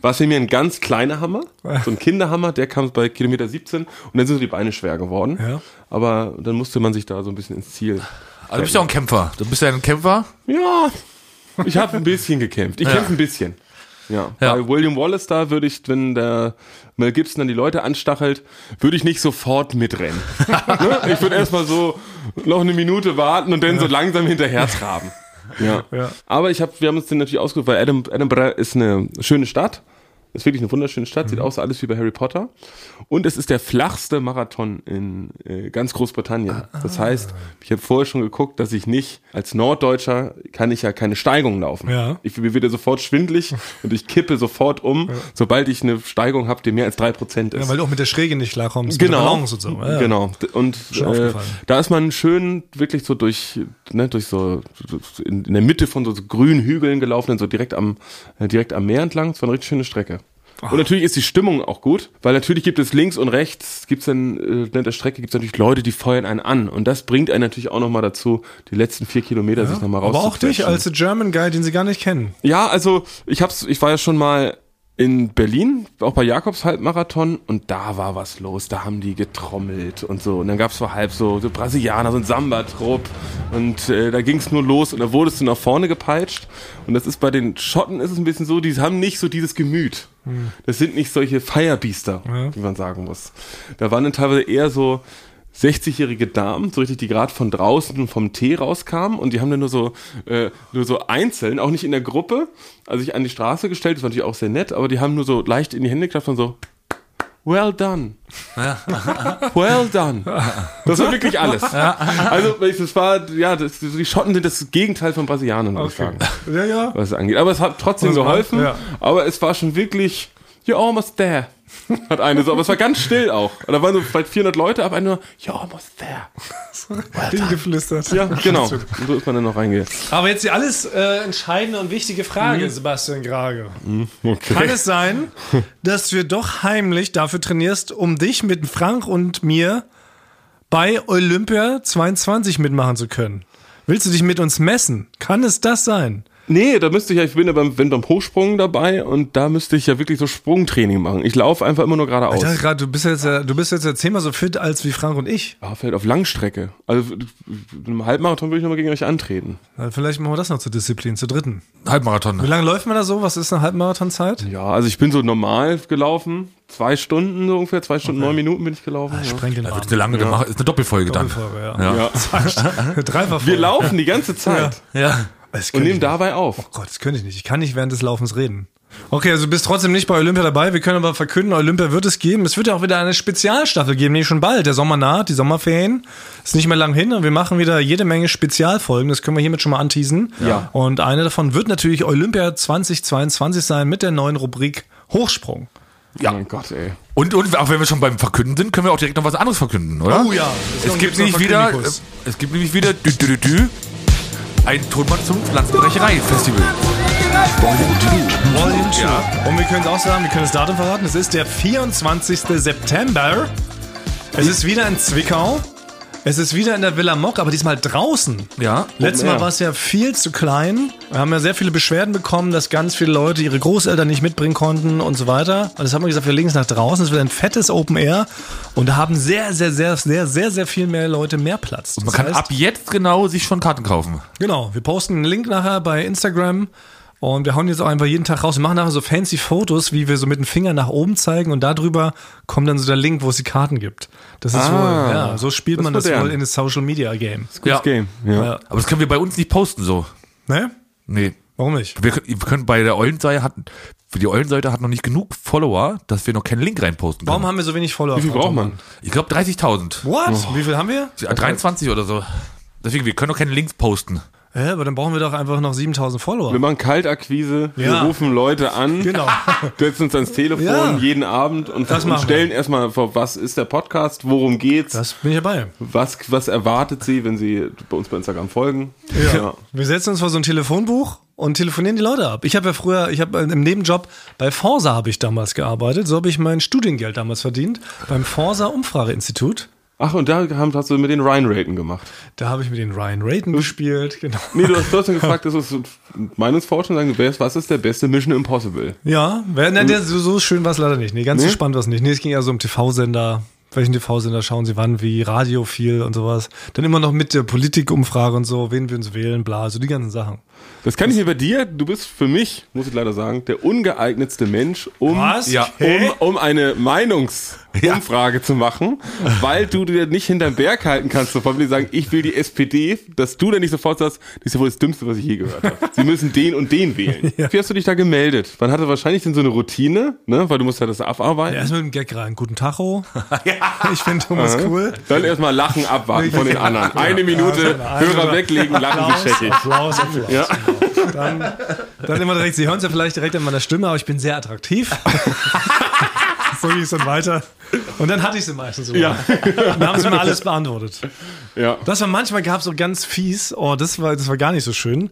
[SPEAKER 4] War für mich ein ganz kleiner Hammer. So ein Kinderhammer, der kam bei Kilometer 17 und dann sind so die Beine schwer geworden.
[SPEAKER 3] Ja.
[SPEAKER 4] Aber dann musste man sich da so ein bisschen ins Ziel.
[SPEAKER 2] Also du bist ja auch ein Kämpfer. Du bist ja ein Kämpfer.
[SPEAKER 4] Ja, ich habe ein bisschen gekämpft. Ich
[SPEAKER 2] Ja.
[SPEAKER 4] kämpfe ein bisschen. Ja.
[SPEAKER 2] Ja.
[SPEAKER 4] Bei William Wallace da würde ich, wenn der Mel Gibson dann die Leute anstachelt, würde ich nicht sofort mitrennen. [LAUGHS] ne? Ich würde erstmal so noch eine Minute warten und dann so langsam hinterher traben. Ja.
[SPEAKER 3] Ja.
[SPEAKER 4] Aber ich hab, wir haben uns den natürlich ausgesucht, weil Edinburgh ist eine schöne Stadt. Ist wirklich eine wunderschöne Stadt,
[SPEAKER 3] Mhm.
[SPEAKER 4] sieht aus alles wie bei Harry Potter. Und es ist der flachste Marathon in äh, ganz Großbritannien.
[SPEAKER 3] Ah.
[SPEAKER 4] Das heißt, ich habe vorher schon geguckt, dass ich nicht, als Norddeutscher kann ich ja keine Steigung laufen.
[SPEAKER 3] Ja.
[SPEAKER 4] Ich mir wieder sofort schwindlig [LAUGHS] und ich kippe sofort um, sobald ich eine Steigung habe, die mehr als drei Prozent ist.
[SPEAKER 3] Ja, weil du auch mit der Schräge nicht klarkommst.
[SPEAKER 4] Genau,
[SPEAKER 3] Balance und so. Ja, ja.
[SPEAKER 4] genau. Und äh, da ist man schön wirklich so durch, ne, durch so in, in der Mitte von so, grünen Hügeln gelaufen, so direkt am äh, direkt am Meer entlang. Es war eine richtig schöne Strecke. Und natürlich ist die Stimmung auch gut, weil natürlich gibt es links und rechts, gibt es dann, äh, in der Strecke gibt es natürlich Leute, die feuern einen an. Und das bringt einen natürlich auch nochmal dazu, die letzten vier Kilometer sich nochmal
[SPEAKER 3] Aber auch dich als German Guy, den sie gar nicht kennen.
[SPEAKER 4] Ja, also ich hab's, ich war ja schon mal in Berlin, auch bei Jakobs Halbmarathon, und da war was los. Da haben die getrommelt und so. Und dann gab's so halb so, so Brasilianer, so ein Samba-Trupp. Und äh, da ging's nur los und da wurdest du nach vorne gepeitscht. Und das ist bei den Schotten ist es ein bisschen so, die haben nicht so dieses Gemüt. Das sind nicht solche Firebiester, wie man sagen muss. Da waren dann teilweise eher so 60-jährige Damen, so richtig, die gerade von draußen vom Tee rauskamen. Und die haben dann nur so, äh, nur so einzeln, auch nicht in der Gruppe, also sich an die Straße gestellt, das war natürlich auch sehr nett, aber die haben nur so leicht in die Hände geklappt und so, well done. well done. [LAUGHS] Das war wirklich alles. Also, das war, ja, das, die Schotten sind das Gegenteil von Brasilianern, würde ich sagen,
[SPEAKER 3] Ja, ja.
[SPEAKER 4] was es angeht. Aber es hat trotzdem geholfen,
[SPEAKER 3] ja.
[SPEAKER 4] aber es war schon wirklich, you're almost there. [LAUGHS] Hat eine so, aber es war ganz still auch. Und da waren so vielleicht 400 Leute, aber eine nur, you're almost there.
[SPEAKER 3] Hingeflüstert.
[SPEAKER 4] Ja, genau. Und so ist man dann noch reingegangen.
[SPEAKER 3] Aber jetzt die alles äh, entscheidende und wichtige Frage, Sebastian Grage.
[SPEAKER 4] Okay.
[SPEAKER 3] Kann es sein, dass du doch heimlich dafür trainierst, um dich mit Frank und mir bei Olympia 22 mitmachen zu können? Willst du dich mit uns messen? Kann es das sein?
[SPEAKER 4] Nee, da müsste ich ja, ich bin ja beim, bin beim Hochsprung dabei und da müsste ich ja wirklich so Sprungtraining machen. Ich laufe einfach immer nur geradeaus.
[SPEAKER 3] Ich dachte gerade, du bist jetzt, ja- du bist jetzt ja zehnmal so fit als wie Frank und ich.
[SPEAKER 4] Ja, vielleicht auf Langstrecke. Also im Halbmarathon würde ich nochmal gegen euch antreten.
[SPEAKER 3] Na, Vielleicht machen wir das noch zur Disziplin, zur dritten.
[SPEAKER 2] Halbmarathon.
[SPEAKER 3] Wie lange läuft man da so? Was ist eine Halbmarathonzeit?
[SPEAKER 4] Ja, also ich bin so normal gelaufen. Zwei Stunden so ungefähr, zwei Stunden, neun Minuten bin ich gelaufen. ja.
[SPEAKER 3] Spreng den
[SPEAKER 2] eine lange gemacht, ist eine Doppelfolge dann.
[SPEAKER 3] Doppelfolge, ja.
[SPEAKER 2] Ja. [LAUGHS]
[SPEAKER 4] Ja. [LAUGHS]
[SPEAKER 3] Dreifach
[SPEAKER 4] Wir laufen die ganze Zeit
[SPEAKER 2] Ja.
[SPEAKER 3] Das
[SPEAKER 4] und nehmen dabei auf.
[SPEAKER 3] nicht. Gott, das könnte ich nicht. Ich kann nicht während des Laufens reden. Okay, also du bist trotzdem nicht bei Olympia dabei. Wir können aber verkünden, Olympia wird es geben. Es wird ja auch wieder eine Spezialstaffel geben, nämlich schon bald. Der Sommer naht, die Sommerferien. Ist nicht mehr lang hin und wir machen wieder jede Menge Spezialfolgen. Das können wir hiermit schon mal anteasen.
[SPEAKER 4] Ja.
[SPEAKER 3] Und eine davon wird natürlich Olympia 2022 sein mit der neuen Rubrik Hochsprung.
[SPEAKER 2] Ja.
[SPEAKER 4] Oh mein Gott, ey.
[SPEAKER 2] Und, und auch wenn wir schon beim Verkünden sind, können wir auch direkt noch was anderes verkünden, oder?
[SPEAKER 3] Oh ja.
[SPEAKER 2] Es gibt nämlich wieder, es gibt nämlich wieder dü, dü, dü, dü, ein Tonband zum Pflanzenbrecherei-Festival.
[SPEAKER 3] Volume 2. Und wir können es auch sagen, wir können das Datum verraten. Es ist der 24. September. Es ist wieder in Zwickau. Es ist wieder in der Villa Mock, aber diesmal draußen.
[SPEAKER 2] Ja.
[SPEAKER 3] Letztes. Mal war es ja viel zu klein. Wir haben ja sehr viele Beschwerden bekommen, dass ganz viele Leute ihre Großeltern nicht mitbringen konnten und so weiter. Und das haben wir gesagt, wir legen es nach draußen. Es wird ein fettes Open Air. Und da haben sehr, sehr, sehr, sehr, sehr, sehr viel mehr Leute mehr Platz.
[SPEAKER 2] Man
[SPEAKER 3] Das
[SPEAKER 2] kann
[SPEAKER 3] heißt-
[SPEAKER 2] ab jetzt genau sich schon Karten kaufen.
[SPEAKER 3] Genau, wir posten einen Link nachher bei Instagram und wir hauen jetzt auch einfach jeden Tag raus. Wir machen nachher so fancy Fotos, wie wir so mit dem Finger nach oben zeigen und darüber kommt dann so der Link, wo es die Karten gibt. Das ist
[SPEAKER 4] Ah,
[SPEAKER 3] wohl, ja, so spielt
[SPEAKER 4] das
[SPEAKER 3] man das
[SPEAKER 4] modern.
[SPEAKER 3] wohl in das Social Media Game.
[SPEAKER 2] Ja.
[SPEAKER 4] Game. Ja.
[SPEAKER 3] Ja.
[SPEAKER 2] Aber das können wir bei uns nicht posten so.
[SPEAKER 3] Ne?
[SPEAKER 2] Nee.
[SPEAKER 3] Warum nicht?
[SPEAKER 2] Wir, können- wir können bei der Eulenseite hat, für die Eulenseite hat noch nicht genug Follower, dass wir noch keinen Link reinposten können.
[SPEAKER 3] Warum haben wir so wenig Follower?
[SPEAKER 4] Wie viel braucht man?
[SPEAKER 2] Ich glaube 30.000.
[SPEAKER 3] What? Wie viel haben wir?
[SPEAKER 2] Ja, 23 oder so. Deswegen, wir können noch keine Links posten.
[SPEAKER 3] Ja, aber dann brauchen wir doch einfach noch 7000 Follower.
[SPEAKER 4] Wir machen Kaltakquise, wir
[SPEAKER 3] Ja.
[SPEAKER 4] rufen Leute an,
[SPEAKER 3] Genau. [LAUGHS]
[SPEAKER 4] setzen uns ans Telefon
[SPEAKER 3] Ja.
[SPEAKER 4] jeden Abend und, und stellen erstmal vor, was ist der Podcast, worum geht's,
[SPEAKER 3] Das bin ich dabei.
[SPEAKER 4] was, was erwartet sie, wenn sie bei uns bei Instagram folgen. Ja.
[SPEAKER 3] Wir setzen uns vor so ein Telefonbuch und telefonieren die Leute ab. Ich habe ja früher, ich habe im Nebenjob bei Forsa habe ich damals gearbeitet. So habe ich mein Studiengeld damals verdient beim Forsa Umfrageinstitut.
[SPEAKER 4] Ach, und da haben, hast du mit den Ryan Raten gemacht.
[SPEAKER 3] Da habe ich mit den Ryan Rayton gespielt. Genau.
[SPEAKER 4] Nee, du hast [LAUGHS] trotzdem gefragt, das ist so Meinungsforschung, sagen, was ist der beste Mission Impossible?
[SPEAKER 3] Ja, wer, nein, der, so, so schön war es leider nicht. Nee, ganz
[SPEAKER 4] Nee?
[SPEAKER 3] spannend war es nicht. Nee, es ging ja so um TV-Sender. Welchen TV-Sender schauen Sie wann, wie Radio viel und sowas. Dann immer noch mit der Politikumfrage und so, wen wir uns wählen, bla, so die ganzen Sachen.
[SPEAKER 4] Das kann ich mir bei dir, du bist für mich, muss ich leider sagen, der ungeeignetste Mensch, um,
[SPEAKER 3] Was?
[SPEAKER 2] Ja.
[SPEAKER 4] Um, um eine Meinungsumfrage zu machen, weil du dir nicht hinterm Berg halten kannst, sofort die sagen, ich will die SPD, dass du dann nicht sofort sagst, das ist ja wohl das Dümmste, was ich je gehört habe. Sie müssen den und den wählen. Wie hast du dich da gemeldet? Man hatte wahrscheinlich dann so eine Routine, ne, weil du musst ja das abarbeiten.
[SPEAKER 3] Erst mit dem Gag rein. Guten Tacho. [LAUGHS] Ich finde Thomas cool.
[SPEAKER 4] Dann erstmal Lachen abwarten von den anderen. Eine Minute, Hörer weglegen, lachen scheckig.
[SPEAKER 3] Applaus, Applaus.
[SPEAKER 4] Ja.
[SPEAKER 3] Dann, dann immer direkt, Sie hören es ja vielleicht direkt an meiner Stimme, aber ich bin sehr attraktiv. [LAUGHS] so ging es dann weiter. Und dann hatte ich sie meistens so.
[SPEAKER 4] Ja.
[SPEAKER 3] Dann haben sie mir alles beantwortet.
[SPEAKER 4] Ja.
[SPEAKER 3] Das war manchmal gab es so ganz fies, oh, das war, das war gar nicht so schön.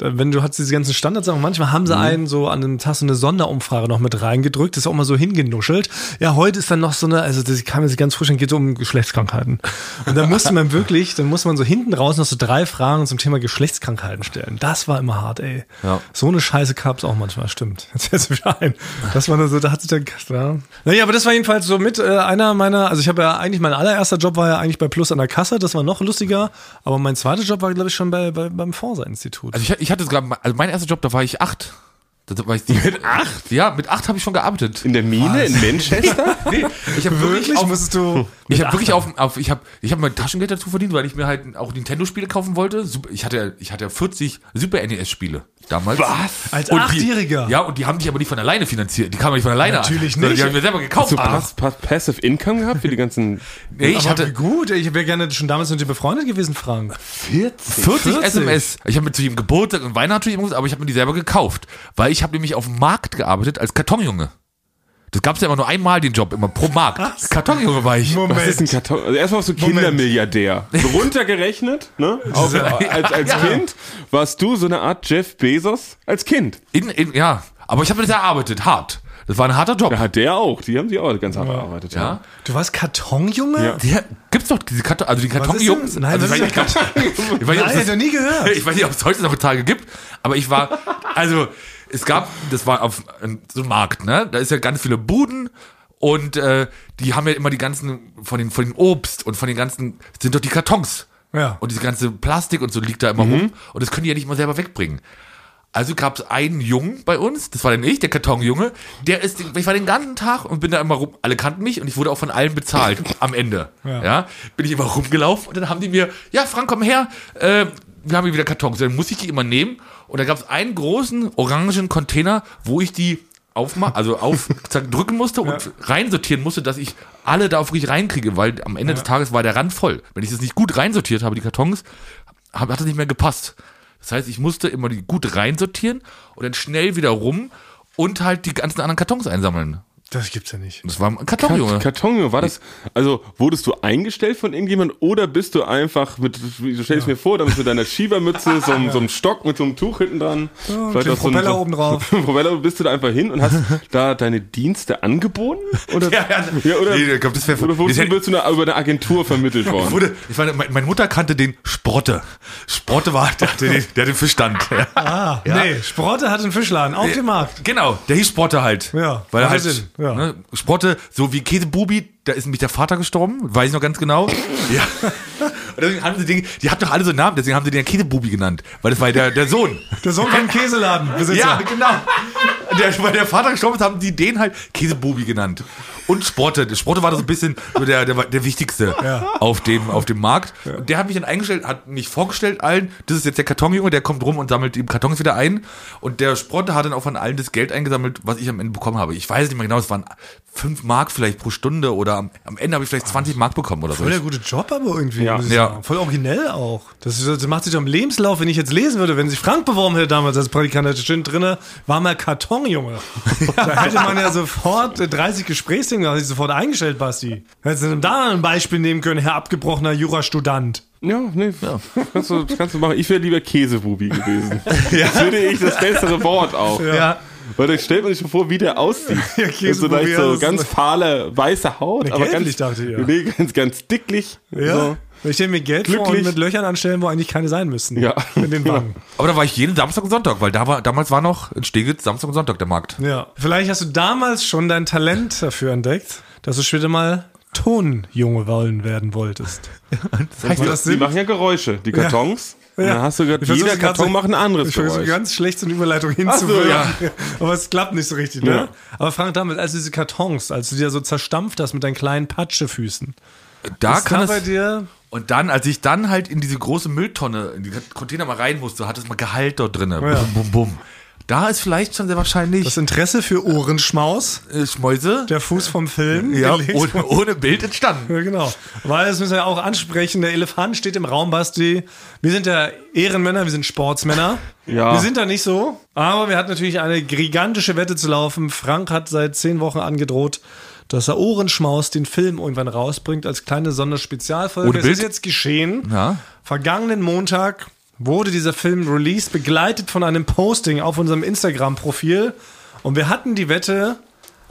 [SPEAKER 3] Wenn du hast diese ganzen Standardsachen, manchmal haben sie einen so an einem Tag so eine Sonderumfrage noch mit reingedrückt, das ist auch mal so hingenuschelt. Ja, heute ist dann noch so eine, also das kam jetzt ganz frisch, dann geht es um Geschlechtskrankheiten. Und dann musste man wirklich, dann muss man so hinten raus noch so drei Fragen zum Thema Geschlechtskrankheiten stellen. Das war immer hart, ey.
[SPEAKER 2] Ja.
[SPEAKER 3] So eine Scheiße gab's auch manchmal, stimmt. [LAUGHS] Jetzt fällt's mir wieder ein. Das war nur so, da hat sich dann, ja. Naja, aber das war jedenfalls so mit äh, einer meiner, also ich habe ja eigentlich, mein allererster Job war ja eigentlich bei Plus an der Kasse, das war noch lustiger, aber mein zweiter Job war, glaube ich, schon bei, bei beim Forsa-Institut.
[SPEAKER 2] Also ich, ich hatte gerade, also mein erster Job, da war ich acht. Da war ich mit acht? Ja, mit acht habe ich schon gearbeitet.
[SPEAKER 4] In der Mine in Manchester? [LAUGHS]
[SPEAKER 2] Nee, ich habe wirklich,
[SPEAKER 3] Wirklich?
[SPEAKER 2] auf,
[SPEAKER 3] Musstest du.
[SPEAKER 2] ich habe wirklich auf, auf ich habe ich habe mein Taschengeld dazu verdient, weil ich mir halt auch Nintendo Spiele kaufen wollte. Ich hatte ich hatte 40 Super NES Spiele damals.
[SPEAKER 4] Was?
[SPEAKER 3] Als
[SPEAKER 2] Und die-
[SPEAKER 3] Achtjähriger.
[SPEAKER 2] Ja, und die haben sich aber nicht von alleine finanziert. Die kamen nicht von alleine
[SPEAKER 3] Natürlich
[SPEAKER 2] an.
[SPEAKER 3] nicht.
[SPEAKER 2] Die haben wir selber gekauft.
[SPEAKER 4] Hast du
[SPEAKER 2] Ah.
[SPEAKER 4] Pass, Pass, Passive Income gehabt für die ganzen [LAUGHS]
[SPEAKER 2] nee, ich
[SPEAKER 3] aber
[SPEAKER 2] hatte
[SPEAKER 3] wie gut, ich wäre gerne schon damals mit dir befreundet gewesen, Frank.
[SPEAKER 4] 40?
[SPEAKER 2] 40,
[SPEAKER 3] 40.
[SPEAKER 2] SMS. Ich habe mir zu jedem Geburtstag und Weihnachten natürlich aber ich habe mir die selber gekauft, weil ich habe nämlich auf dem Markt gearbeitet als Kartonjunge. Das gab's ja immer nur einmal den Job, immer pro Markt. Kartonjunge war ich.
[SPEAKER 4] Was ist ein Karton? Also erstmal warst du Kindermilliardär. So [LAUGHS] runtergerechnet, ne? [LAUGHS] Auch, als als
[SPEAKER 2] Ja.
[SPEAKER 4] Kind warst du so eine Art Jeff Bezos als Kind.
[SPEAKER 2] In, in, ja, aber ich habe das erarbeitet, hart. Das war ein harter Job.
[SPEAKER 4] Da hat der auch. Die haben sie auch ganz hart gearbeitet.
[SPEAKER 2] Ja.
[SPEAKER 3] Du warst Kartonjunge?
[SPEAKER 4] Ja.
[SPEAKER 2] Die, gibt's doch diese Karton, also die Kartonjungs.
[SPEAKER 3] Nein,
[SPEAKER 2] also
[SPEAKER 3] was
[SPEAKER 2] ich weiß nicht,
[SPEAKER 3] denn
[SPEAKER 2] ich weiß nicht, ob
[SPEAKER 3] Nein,
[SPEAKER 2] es
[SPEAKER 3] ich noch nie gehört. [LAUGHS]
[SPEAKER 2] ich weiß nicht, ob es heutzutage gibt, aber ich war, also es gab, das war auf ähm, so einem Markt, ne? Da ist ja ganz viele Buden und äh, die haben ja immer die ganzen von den von dem Obst und von den ganzen sind doch die Kartons.
[SPEAKER 3] Ja.
[SPEAKER 2] Und diese ganze Plastik und so liegt da immer rum und das können die ja nicht mal selber wegbringen. Also gab es einen Jungen bei uns, das war dann ich, der Kartonjunge, der ist, ich war den ganzen Tag und bin da immer rum, alle kannten mich und ich wurde auch von allen bezahlt am Ende. Ja. bin ich immer rumgelaufen und dann haben die mir, ja Frank, komm her, äh, wir haben hier wieder Kartons. Dann muss ich die immer nehmen und da gab es einen großen orangen Container, wo ich die aufmachen, also [LAUGHS] auf drücken musste und reinsortieren musste, dass ich alle da wirklich reinkriege, weil am Ende des Tages war der Rand voll. Wenn ich das nicht gut reinsortiert habe, die Kartons, hab- hat es nicht mehr gepasst. Das heißt, ich musste immer die gut reinsortieren und dann schnell wieder rum und halt die ganzen anderen Kartons einsammeln.
[SPEAKER 3] Das gibt's ja nicht.
[SPEAKER 2] Das war ein Kartonjunge.
[SPEAKER 4] Karton, war das, also wurdest du eingestellt von irgendjemand oder bist du einfach mit, du stellst mir vor, da bist du mit deiner Schiebermütze, so, einem- [LAUGHS] so einem Stock mit so einem Tuch hinten dran. vielleicht
[SPEAKER 3] den
[SPEAKER 4] auch so ein-
[SPEAKER 3] Propeller
[SPEAKER 4] so,
[SPEAKER 3] oben drauf. [LAUGHS]
[SPEAKER 4] Propeller, bist du da einfach hin und hast [LAUGHS] da deine Dienste angeboten? Oder,
[SPEAKER 2] Ja, ja,
[SPEAKER 4] ja, oder,
[SPEAKER 2] nee, ich glaub, das wär-
[SPEAKER 4] oder wurdest,
[SPEAKER 2] das
[SPEAKER 4] du, über eine Agentur vermittelt worden?
[SPEAKER 2] Wurde, ich meine, mein- meine Mutter kannte den Sprotte. Sprotte war, der hatte den, der hat den. Ja.
[SPEAKER 3] Ah, nee, Sprotte hat einen Fischladen auf dem Markt.
[SPEAKER 2] Genau, der hieß Sprotte halt.
[SPEAKER 3] Ja,
[SPEAKER 2] weil er halt,
[SPEAKER 3] Sinn, ja.
[SPEAKER 2] ne, Sprotte, so wie Käsebubi, da ist nämlich der Vater gestorben, weiß ich noch ganz genau. [LAUGHS] ja. Und deswegen haben sie den, die hatten doch alle so einen Namen, deswegen haben sie den Käsebubi genannt, weil das war der, der Sohn.
[SPEAKER 3] Der Sohn vom [LAUGHS] Käseladen.
[SPEAKER 2] Ja, genau. Der, weil der Vater gestorben ist, haben die den halt Käsebubi genannt. Und Sprotte. Der Sprotte war da so ein bisschen so der, der, der Wichtigste auf, dem, auf dem Markt. Und der hat mich dann eingestellt, hat mich vorgestellt allen, das ist jetzt der Kartonjunge, der kommt rum und sammelt die Kartons wieder ein. Und der Sprotte hat dann auch von allen das Geld eingesammelt, was ich am Ende bekommen habe. Ich weiß nicht mehr genau, es waren fünf Mark vielleicht pro Stunde oder am, am Ende habe ich vielleicht 20 Mark bekommen oder so.
[SPEAKER 3] Voll der gute Job aber irgendwie.
[SPEAKER 4] Ja.
[SPEAKER 2] Ja.
[SPEAKER 3] Voll originell auch. Das, ist, das macht sich doch im Lebenslauf, wenn ich jetzt lesen würde, wenn sich Frank beworben hätte damals als Praktikant, da steht drinne, war mal Kartonjunge. [LAUGHS] da hätte man ja sofort äh, 30 Gesprächsthemen, da hätte ich sofort eingestellt, Basti. Hättest du da ein Beispiel nehmen können, Herr abgebrochener Jurastudent.
[SPEAKER 4] Ja, nee, [LAUGHS] Kannst, du, kannst du machen. Ich wäre lieber Käsebubi gewesen. [LAUGHS] Das finde ich das bessere Wort auch.
[SPEAKER 2] Ja.
[SPEAKER 4] Weil da stellt man sich schon vor, wie der aussieht. [LAUGHS]
[SPEAKER 3] Ja, Käsebubi,
[SPEAKER 4] leicht
[SPEAKER 3] ja,
[SPEAKER 4] so ganz fahle, weiße Haut,
[SPEAKER 3] Ne,
[SPEAKER 4] aber
[SPEAKER 3] gelblich,
[SPEAKER 4] ganz,
[SPEAKER 3] dachte ich, ja.
[SPEAKER 4] nee, ganz, ganz dicklich.
[SPEAKER 3] Ja.
[SPEAKER 4] So.
[SPEAKER 3] Ich stelle mir Geld vor und
[SPEAKER 4] Glücklich.
[SPEAKER 3] mit Löchern anstellen, wo eigentlich keine sein müssten.
[SPEAKER 4] Ja.
[SPEAKER 3] In den Wangen. [LAUGHS]
[SPEAKER 2] Aber da war ich jeden Samstag und Sonntag, weil da war, damals war noch in Steglitz Samstag und Sonntag der Markt.
[SPEAKER 3] Ja. Vielleicht hast du damals schon dein Talent dafür entdeckt, dass du später mal Tonjunge wollen werden wolltest. [LAUGHS]
[SPEAKER 2] Das
[SPEAKER 3] das
[SPEAKER 4] Die machen ja Geräusche, die Kartons. Und
[SPEAKER 3] Ja.
[SPEAKER 4] dann hast du gerade,
[SPEAKER 3] Ich
[SPEAKER 4] jeder Karton
[SPEAKER 3] so-
[SPEAKER 4] macht ein anderes
[SPEAKER 3] Ich versuche
[SPEAKER 4] Geräusch.
[SPEAKER 3] ganz schlecht so eine Überleitung
[SPEAKER 4] so,
[SPEAKER 3] hinzufügen.
[SPEAKER 4] ja. [LAUGHS]
[SPEAKER 3] Aber es klappt nicht so richtig, ne?
[SPEAKER 4] Ja.
[SPEAKER 3] Aber Frank, damit, als du diese Kartons, als du dir so zerstampft hast mit deinen kleinen Patschefüßen,
[SPEAKER 2] da
[SPEAKER 3] ist
[SPEAKER 2] kann
[SPEAKER 3] da
[SPEAKER 2] es,
[SPEAKER 3] bei dir
[SPEAKER 2] Und dann, als ich dann halt in diese große Mülltonne, in die Container mal rein musste, hat es mal Gehalt dort drin.
[SPEAKER 3] Ja.
[SPEAKER 2] Bum, bum, bum. Da ist vielleicht schon sehr wahrscheinlich
[SPEAKER 3] das Interesse für Ohrenschmaus,
[SPEAKER 2] äh, Schmäuse,
[SPEAKER 3] der Fuß vom Film,
[SPEAKER 2] ja, ohne, ohne Bild entstanden.
[SPEAKER 3] Ja, genau. Weil das müssen wir ja auch ansprechen. Der Elefant steht im Raum, Basti. Wir sind ja Ehrenmänner, wir sind Sportsmänner.
[SPEAKER 4] Ja.
[SPEAKER 3] Wir sind da nicht so. Aber wir hatten natürlich eine gigantische Wette zu laufen. Frank hat seit zehn Wochen angedroht, dass er Ohrenschmaus den Film irgendwann rausbringt als kleine Sonderspezialfolge.
[SPEAKER 2] Ohne Bild?
[SPEAKER 3] ist jetzt geschehen.
[SPEAKER 2] Ja.
[SPEAKER 3] Vergangenen Montag wurde dieser Film released, begleitet von einem Posting auf unserem Instagram-Profil. Und wir hatten die Wette,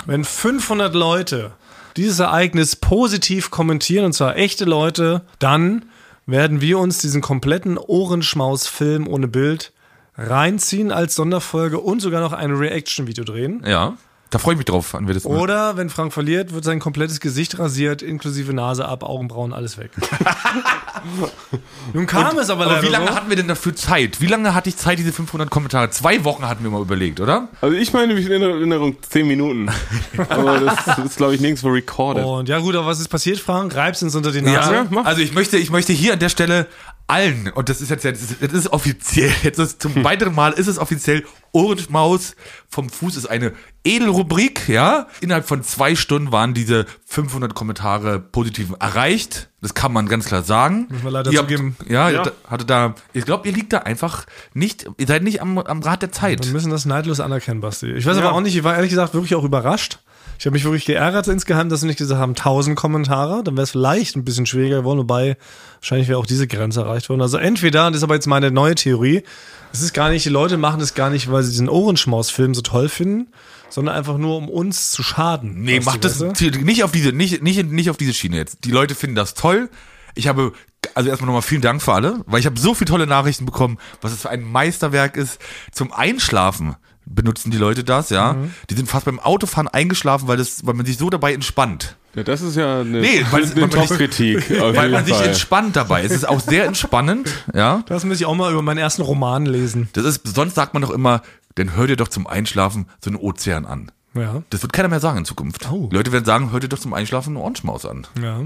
[SPEAKER 3] wenn 500 Leute dieses Ereignis positiv kommentieren, und zwar echte Leute, dann werden wir uns diesen kompletten Ohrenschmaus-Film ohne Bild reinziehen als Sonderfolge und sogar noch ein Reaction-Video drehen.
[SPEAKER 2] Ja. Da freue ich mich drauf, wann wir das
[SPEAKER 3] Oder wenn Frank verliert, wird sein komplettes Gesicht rasiert, inklusive Nase ab, Augenbrauen, alles weg. [LAUGHS] Nun kam es aber
[SPEAKER 2] Aber
[SPEAKER 3] leider
[SPEAKER 2] wie lange
[SPEAKER 3] so.
[SPEAKER 2] hatten wir denn dafür Zeit? Wie lange hatte ich Zeit, diese 500 Kommentare? Zwei Wochen hatten wir mal überlegt, oder?
[SPEAKER 4] Also ich meine mich in Erinnerung 10 Minuten. [LAUGHS] Aber das ist, glaube ich, nirgendwo recorded.
[SPEAKER 3] Und ja gut, aber was ist passiert, Frank? Reibst uns unter die Nase?
[SPEAKER 4] Ja, mach.
[SPEAKER 2] Also ich möchte, ich möchte hier an der Stelle allen, und das ist jetzt, das ist, das ist offiziell, [LAUGHS] jetzt ist zum weiteren Mal ist es offiziell, Ohrenschmaus vom Fuß ist eine Edelrubrik, ja. Innerhalb von zwei Stunden waren diese 500 Kommentare positiven erreicht. Das kann man ganz klar sagen.
[SPEAKER 3] Muss man leider
[SPEAKER 2] ihr habt,
[SPEAKER 3] zugeben.
[SPEAKER 2] Ja,
[SPEAKER 4] Ja.
[SPEAKER 2] ihr hatte da, ich glaube, ihr liegt da einfach nicht, ihr seid nicht am, am Rad der Zeit.
[SPEAKER 3] Wir müssen das neidlos anerkennen, Basti. Ich weiß
[SPEAKER 4] Ja.
[SPEAKER 3] aber auch nicht, ich war ehrlich gesagt wirklich auch überrascht. Ich habe mich wirklich geärgert insgeheim, dass sie nicht gesagt haben, 1000 Kommentare. Dann wäre es vielleicht ein bisschen schwieriger geworden, wobei wahrscheinlich wäre auch diese Grenze erreicht worden. Also entweder, und das ist aber jetzt meine neue Theorie, es ist gar nicht, die Leute machen das gar nicht, weil sie diesen Ohrenschmaus-Film so toll finden, sondern einfach nur, um uns zu schaden.
[SPEAKER 2] Nee, mach das nicht auf diese, nicht, nicht, nicht auf diese Schiene jetzt. Die Leute finden das toll. Ich habe, also erstmal nochmal vielen Dank für alle, weil ich habe so viele tolle Nachrichten bekommen, was es für ein Meisterwerk ist. Zum Einschlafen benutzen die Leute das, ja.
[SPEAKER 3] Mhm.
[SPEAKER 2] Die sind fast beim Autofahren eingeschlafen, weil das, weil man sich so dabei entspannt.
[SPEAKER 4] Ja, das ist ja eine,
[SPEAKER 2] Nee, weil-
[SPEAKER 4] eine
[SPEAKER 2] weil man sich-
[SPEAKER 4] Top-Kritik.
[SPEAKER 2] Weil man sich entspannt dabei. Es ist auch sehr entspannend, ja.
[SPEAKER 3] Das muss ich auch mal über meinen ersten Roman lesen.
[SPEAKER 2] Das ist, sonst sagt man doch immer, dann hör dir doch zum Einschlafen so einen Ozean an.
[SPEAKER 3] Ja,
[SPEAKER 2] Das wird keiner mehr sagen in Zukunft.
[SPEAKER 3] Oh.
[SPEAKER 2] Leute werden sagen, hör dir doch zum Einschlafen einen Ohrenschmaus an.
[SPEAKER 3] ja.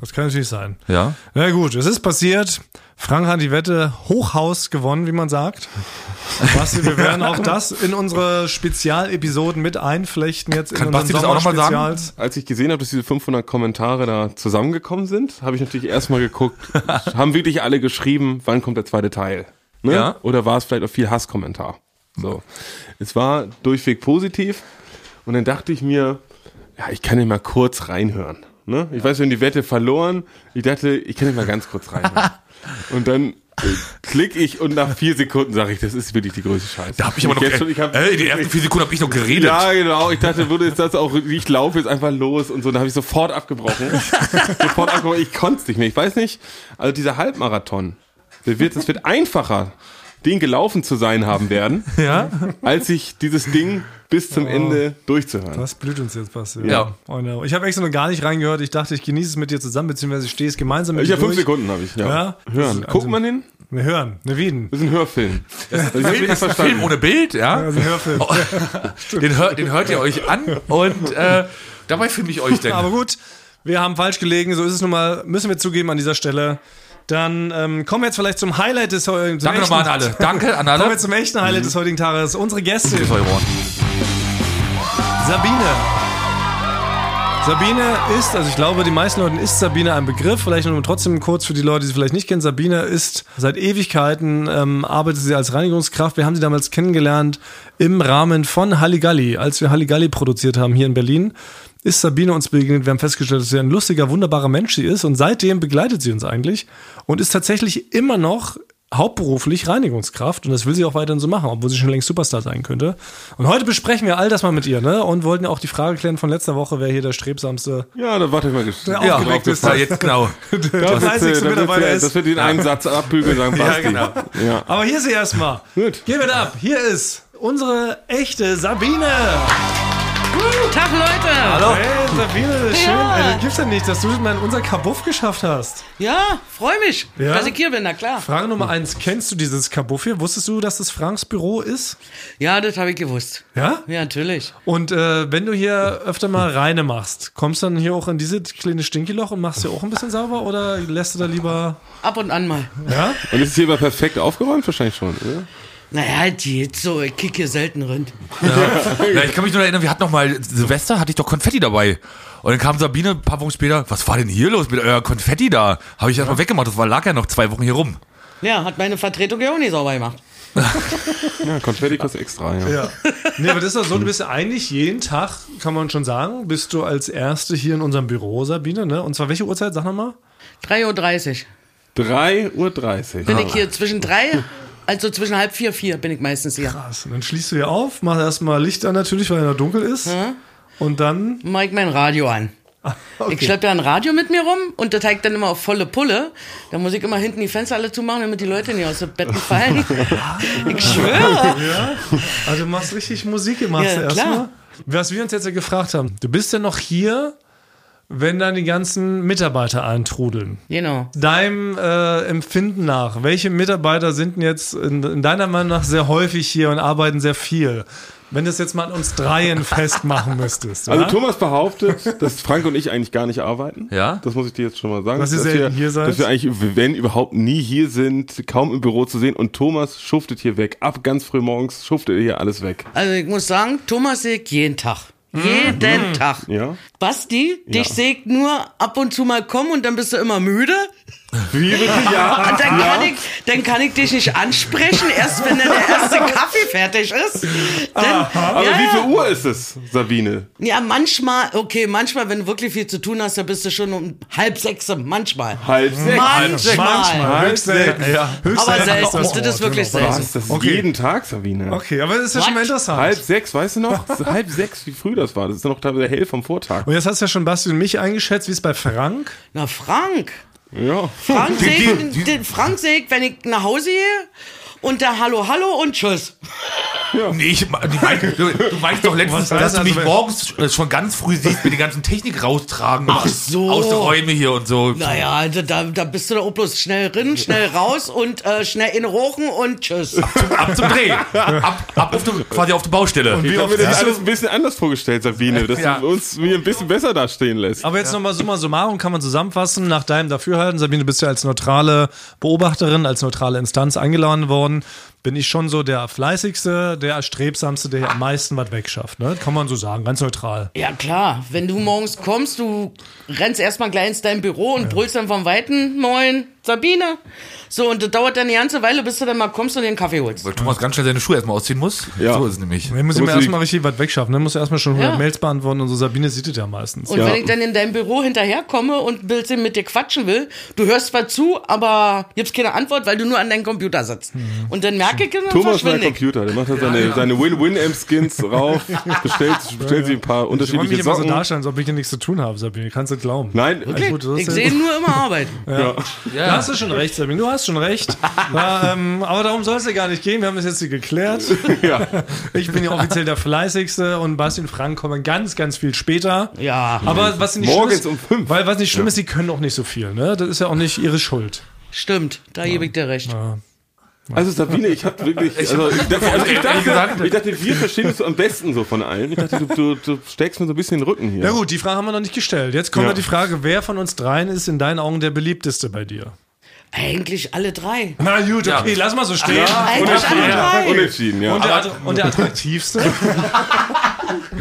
[SPEAKER 3] Das kann natürlich sein.
[SPEAKER 2] Ja.
[SPEAKER 3] Na gut, es ist passiert. Frank hat die Wette Hochhaus gewonnen, wie man sagt. Basti, wir werden auch das in unsere Spezialepisoden mit einflechten jetzt in
[SPEAKER 2] Kann
[SPEAKER 3] unseren
[SPEAKER 2] Basti das auch noch mal sagen?
[SPEAKER 4] Als ich gesehen habe, dass diese 500 Kommentare da zusammengekommen sind, habe ich natürlich erstmal geguckt, [LAUGHS] haben wirklich alle geschrieben, wann kommt der zweite Teil? Ne?
[SPEAKER 2] Ja.
[SPEAKER 4] Oder war es vielleicht auch viel Hasskommentar? So. Es war durchweg positiv und dann dachte ich mir, ja, ich kann ja mal kurz reinhören. Ne? Ich weiß, wir haben die Wette verloren. Ich dachte, ich kann ja mal ganz kurz reinhören. [LAUGHS] und dann äh, klick ich und nach vier Sekunden sage ich, das ist wirklich die größte Scheiße.
[SPEAKER 2] Da hab ich aber noch,
[SPEAKER 4] jetzt schon- ich hab-
[SPEAKER 2] äh, die ersten vier Sekunden habe ich noch geredet.
[SPEAKER 4] ja, genau. Ich dachte, würde jetzt das auch, ich laufe jetzt einfach los und so. Dann habe ich sofort abgebrochen. [LAUGHS] sofort abgebrochen. Ich konnte es nicht mehr. Ich weiß nicht, also dieser Halbmarathon, der wird, es wird einfacher, den gelaufen zu sein haben werden, [LAUGHS]
[SPEAKER 3] Ja,
[SPEAKER 4] als sich dieses Ding bis zum Ende durchzuhören.
[SPEAKER 3] das blüht uns jetzt, Basti.
[SPEAKER 2] Ja.
[SPEAKER 3] Oh no. Ich habe extra noch gar nicht reingehört. Ich dachte, ich genieße es mit dir zusammen, beziehungsweise ich stehe es gemeinsam mit
[SPEAKER 4] Ich
[SPEAKER 3] dir
[SPEAKER 4] habe fünf. Sekunden, habe ich. Ja.
[SPEAKER 3] Ja.
[SPEAKER 4] Hören.
[SPEAKER 3] Das ist
[SPEAKER 4] Guckt man hin?
[SPEAKER 3] Wir hören, ne Wieden.
[SPEAKER 4] Das ist ein Hörfilm. Das ist
[SPEAKER 2] Film, ist ein Film ohne Bild, ja.
[SPEAKER 3] Also ein Hörfilm. [LAUGHS]
[SPEAKER 2] Den, hör, den hört ihr euch an und äh, dabei filme ich euch denn.
[SPEAKER 3] Aber gut, wir haben falsch gelegen, so ist es nun mal, müssen wir zugeben an dieser Stelle. Dann ähm, kommen wir jetzt vielleicht zum Highlight des heutigen
[SPEAKER 2] Danke nochmal an alle. Danke an
[SPEAKER 3] Kommen wir
[SPEAKER 2] alle.
[SPEAKER 3] zum echten Highlight des heutigen Tages. Unsere
[SPEAKER 2] Wort.
[SPEAKER 3] Sabine. Sabine ist, also ich glaube, die meisten Leuten ist Sabine ein Begriff. Vielleicht nur trotzdem kurz für die Leute, die sie vielleicht nicht kennen. Sabine ist seit Ewigkeiten, ähm, arbeitet sie als Reinigungskraft. Wir haben sie damals kennengelernt im Rahmen von Halligalli. Als wir Halligalli produziert haben hier in Berlin, ist Sabine uns begegnet. Wir haben festgestellt, dass sie ein lustiger, wunderbarer Mensch sie ist. Und seitdem begleitet sie uns eigentlich und ist tatsächlich immer noch hauptberuflich Reinigungskraft und das will sie auch weiterhin so machen, obwohl sie schon längst Superstar sein könnte. Und heute besprechen wir all das mal mit ihr, ne? Und wollten auch die Frage klären von letzter Woche, wer hier der strebsamste,
[SPEAKER 4] Ja, da warte ich mal gespannt.
[SPEAKER 3] Ja,
[SPEAKER 2] Ja,
[SPEAKER 3] aufgeweckt ist.
[SPEAKER 2] ja, jetzt genau. [LAUGHS]
[SPEAKER 3] der fleißigste Mitarbeiter ist.
[SPEAKER 4] Das wird den einen Satz abbügeln sagen, [LAUGHS] Basti.
[SPEAKER 2] genau.
[SPEAKER 4] Ja.
[SPEAKER 3] Aber hier ist sie erstmal.
[SPEAKER 4] Gut.
[SPEAKER 3] Geben wir ab. Hier ist unsere echte Sabine.
[SPEAKER 5] Tag, Leute!
[SPEAKER 2] Hallo.
[SPEAKER 3] Hey, Sabine, schön.
[SPEAKER 5] Ja.
[SPEAKER 3] Ey, gibt's ja nicht, dass du mal in unser Kabuff geschafft hast.
[SPEAKER 5] Ja, freue mich,
[SPEAKER 3] Ja?
[SPEAKER 5] dass ich hier bin, na klar.
[SPEAKER 3] Frage Nummer eins. Kennst du dieses Kabuff hier? Wusstest du, dass das Franks Büro ist?
[SPEAKER 5] Ja, das habe ich gewusst.
[SPEAKER 3] Ja?
[SPEAKER 5] Ja, natürlich.
[SPEAKER 3] Und äh, wenn du hier öfter mal reine machst, kommst du dann hier auch in diese kleine Stinkeloch und machst hier auch ein bisschen sauber oder lässt du da lieber.
[SPEAKER 5] Ab und an mal.
[SPEAKER 3] Ja?
[SPEAKER 4] Und ist es hier aber perfekt aufgeräumt? Wahrscheinlich schon, oder?
[SPEAKER 5] Naja, die jetzt so, ich kicke hier selten rein.
[SPEAKER 2] Ja, [LAUGHS] ich kann mich nur erinnern, wir hatten noch mal Silvester, hatte ich doch Konfetti dabei. Und dann kam Sabine ein paar Wochen später, was war denn hier los mit euer Konfetti da? Habe ich erstmal weggemacht, das war, lag ja noch zwei Wochen hier rum.
[SPEAKER 5] Ja, hat meine Vertretung ja auch nicht sauber gemacht. [LAUGHS]
[SPEAKER 4] Ja, Konfetti kostet extra, ja.
[SPEAKER 3] Ja. Nee, aber das ist doch so, du bist ja eigentlich jeden Tag, kann man schon sagen, bist du als Erste hier in unserem Büro, Sabine, ne? Und zwar welche Uhrzeit? Sag nochmal.
[SPEAKER 5] 3.30 Uhr.
[SPEAKER 4] 3.30 Uhr.
[SPEAKER 5] Bin ich hier zwischen drei, also zwischen halb vier, vier bin ich meistens hier.
[SPEAKER 3] Krass. Und dann schließt du hier auf, machst erstmal Licht an natürlich, weil er noch dunkel ist. Und dann.
[SPEAKER 5] Mach ich mein Radio an. Ich schleppe ja ein Radio mit mir rum und das zeigt dann immer auf volle Pulle. Da muss ich immer hinten die Fenster alle zumachen, damit die Leute nicht aus den Betten fallen. [LAUGHS] ich schwöre.
[SPEAKER 3] Also du machst richtig Musik gemacht
[SPEAKER 5] Ja,
[SPEAKER 3] erstmal.
[SPEAKER 5] klar.
[SPEAKER 3] Was wir uns jetzt ja gefragt haben, du bist ja noch hier, wenn dann die ganzen Mitarbeiter eintrudeln.
[SPEAKER 5] Genau.
[SPEAKER 3] Deinem äh, Empfinden nach, welche Mitarbeiter sind denn jetzt in, in deiner Meinung nach sehr häufig hier und arbeiten sehr viel? Wenn du es jetzt mal an uns dreien [LAUGHS] festmachen müsstest.
[SPEAKER 4] Also
[SPEAKER 3] ja?
[SPEAKER 4] Thomas behauptet, dass Frank und ich eigentlich gar nicht arbeiten.
[SPEAKER 2] Ja?
[SPEAKER 4] Das muss ich dir jetzt schon mal sagen.
[SPEAKER 3] Dass ihr
[SPEAKER 4] wir,
[SPEAKER 3] selten hier seid?
[SPEAKER 4] Dass wir eigentlich, wenn überhaupt, nie hier sind, kaum im Büro zu sehen. Und Thomas schuftet hier weg. Ab ganz früh morgens schuftet er hier alles weg.
[SPEAKER 5] Also ich muss sagen, Thomas sehe ich jeden Tag. Jeden Tag.
[SPEAKER 4] Ja?
[SPEAKER 5] Basti, dich sehe ich nur ab und zu mal kommen und dann bist du immer müde.
[SPEAKER 4] Wie bitte? Ja. [LAUGHS]
[SPEAKER 5] Und dann, kann ich, dann kann ich dich nicht ansprechen, erst wenn dann der erste [LAUGHS] Kaffee fertig ist. Dann,
[SPEAKER 4] Aber
[SPEAKER 5] ja,
[SPEAKER 4] wie
[SPEAKER 5] ja.
[SPEAKER 4] viel Uhr ist es, Sabine?
[SPEAKER 5] Ja, manchmal, okay, manchmal, wenn du wirklich viel zu tun hast, dann bist du schon um halb sechs, manchmal.
[SPEAKER 4] Halb sechs.
[SPEAKER 5] Manchmal.
[SPEAKER 3] Manchmal, höchst selten. Ja.
[SPEAKER 5] Aber selten,
[SPEAKER 3] Oh,
[SPEAKER 5] das ist wirklich selten.
[SPEAKER 4] Was? Das ist
[SPEAKER 3] Okay.
[SPEAKER 4] jeden Tag, Sabine.
[SPEAKER 3] Okay, aber das ist ja schon mal
[SPEAKER 5] What?
[SPEAKER 3] interessant.
[SPEAKER 4] Halb sechs, weißt du noch? [LAUGHS] halb sechs, wie früh das war. Das ist ja noch teilweise hell vom Vortag.
[SPEAKER 3] Und jetzt hast du ja schon Basti und mich eingeschätzt, wie es bei Frank.
[SPEAKER 5] Na, Frank.
[SPEAKER 4] Ja.
[SPEAKER 5] Frank den Frank ich, wenn ich nach Hause gehe und da Hallo, Hallo und Tschüss.
[SPEAKER 2] Nee, ich, mein, du, du weißt doch [LAUGHS] letztens, dass du
[SPEAKER 3] also,
[SPEAKER 2] mich
[SPEAKER 3] wenn-
[SPEAKER 2] morgens äh, schon ganz früh siehst, mir die ganzen Technik raustragen.
[SPEAKER 5] Ach so.
[SPEAKER 2] Aus den Räumen hier und so.
[SPEAKER 5] Naja, also da, da bist du da auch bloß schnell rein, schnell raus und äh, schnell in Rochen und Tschüss.
[SPEAKER 2] Ab zum Dreh. Ab, ab auf die, quasi auf die Baustelle.
[SPEAKER 4] Ich habe mir das alles ein bisschen anders vorgestellt, Sabine, dass
[SPEAKER 2] Ja.
[SPEAKER 4] du uns mir ein bisschen besser dastehen lässt.
[SPEAKER 3] Aber jetzt nochmal summa summarum kann man zusammenfassen, nach deinem Dafürhalten, Sabine, du bist ja als neutrale Beobachterin, als neutrale Instanz eingeladen worden, bin ich schon so der fleißigste, der erstrebsamste, der am meisten was wegschafft. Ne? Kann man so sagen, ganz neutral.
[SPEAKER 5] Ja klar, wenn du morgens kommst, du rennst erstmal gleich ins dein Büro und brüllst dann vom Weiten, moin, Sabine. So, und das dauert dann eine ganze Weile, bis du dann mal kommst und dir einen Kaffee holst.
[SPEAKER 2] Weil Thomas ganz schnell seine Schuhe erstmal ausziehen muss.
[SPEAKER 4] Ja.
[SPEAKER 2] So ist es nämlich.
[SPEAKER 3] Ne, muss ich
[SPEAKER 4] muss
[SPEAKER 3] mir erstmal richtig was wegschaffen. Ne? Muss erstmal schon 100
[SPEAKER 5] Ja.
[SPEAKER 3] Mails beantworten und so. Sabine sieht es ja meistens.
[SPEAKER 5] Und
[SPEAKER 4] Ja.
[SPEAKER 5] wenn ich dann in dein Büro hinterherkomme und ein bisschen mit dir quatschen will, du hörst zwar zu, aber gibst keine Antwort, weil du nur an deinem Computer sitzt. Und dann merke ich, dann
[SPEAKER 4] Thomas mein
[SPEAKER 5] ich.
[SPEAKER 4] Computer, der macht da seine, seine Win-Win-Amp-Skins rauf, [LAUGHS] bestellt, bestellt sich ein paar
[SPEAKER 3] ich wollte mich
[SPEAKER 4] unterschiedliche
[SPEAKER 3] immer so
[SPEAKER 4] Socken.
[SPEAKER 3] darstellen, als ob ich hier nichts zu tun habe, Sabine. Kannst du glauben.
[SPEAKER 4] Nein,
[SPEAKER 3] Alles gut,
[SPEAKER 5] Ich
[SPEAKER 3] ja-
[SPEAKER 5] sehe nur immer Arbeit. [LAUGHS]
[SPEAKER 4] ja.
[SPEAKER 3] Da hast du schon recht, Sabine. Du hast schon recht. [LAUGHS] Ja, ähm, aber darum soll es ja gar nicht gehen. Wir haben das jetzt hier geklärt.
[SPEAKER 4] ja.
[SPEAKER 3] Ich bin ja offiziell der Fleißigste und Basti und Frank kommen ganz, ganz viel später.
[SPEAKER 5] Ja,
[SPEAKER 3] Aber was nicht
[SPEAKER 4] Morgens
[SPEAKER 3] schlimm
[SPEAKER 4] um
[SPEAKER 3] ist,
[SPEAKER 4] fünf.
[SPEAKER 3] Weil was nicht schlimm ist, sie können auch nicht so viel. Ne? Das ist ja auch nicht ihre Schuld.
[SPEAKER 5] stimmt, da gebe ich dir recht.
[SPEAKER 4] Also Sabine, ich hab wirklich, also ich dachte, also [LAUGHS] ich, dachte, ich dachte, wir verstehen es am besten so von allen. Ich dachte, du, du, du steckst mir so ein bisschen den Rücken hier.
[SPEAKER 3] Ja gut, die Frage haben wir noch nicht gestellt. Jetzt kommt
[SPEAKER 4] ja.
[SPEAKER 3] die Frage, wer von uns dreien ist in deinen Augen der beliebteste bei dir?
[SPEAKER 5] Eigentlich alle drei.
[SPEAKER 3] Na gut, okay, lass mal so stehen.
[SPEAKER 5] Eigentlich alle drei.
[SPEAKER 4] Unentschieden, ja.
[SPEAKER 3] Und, der, und der attraktivste? [LAUGHS]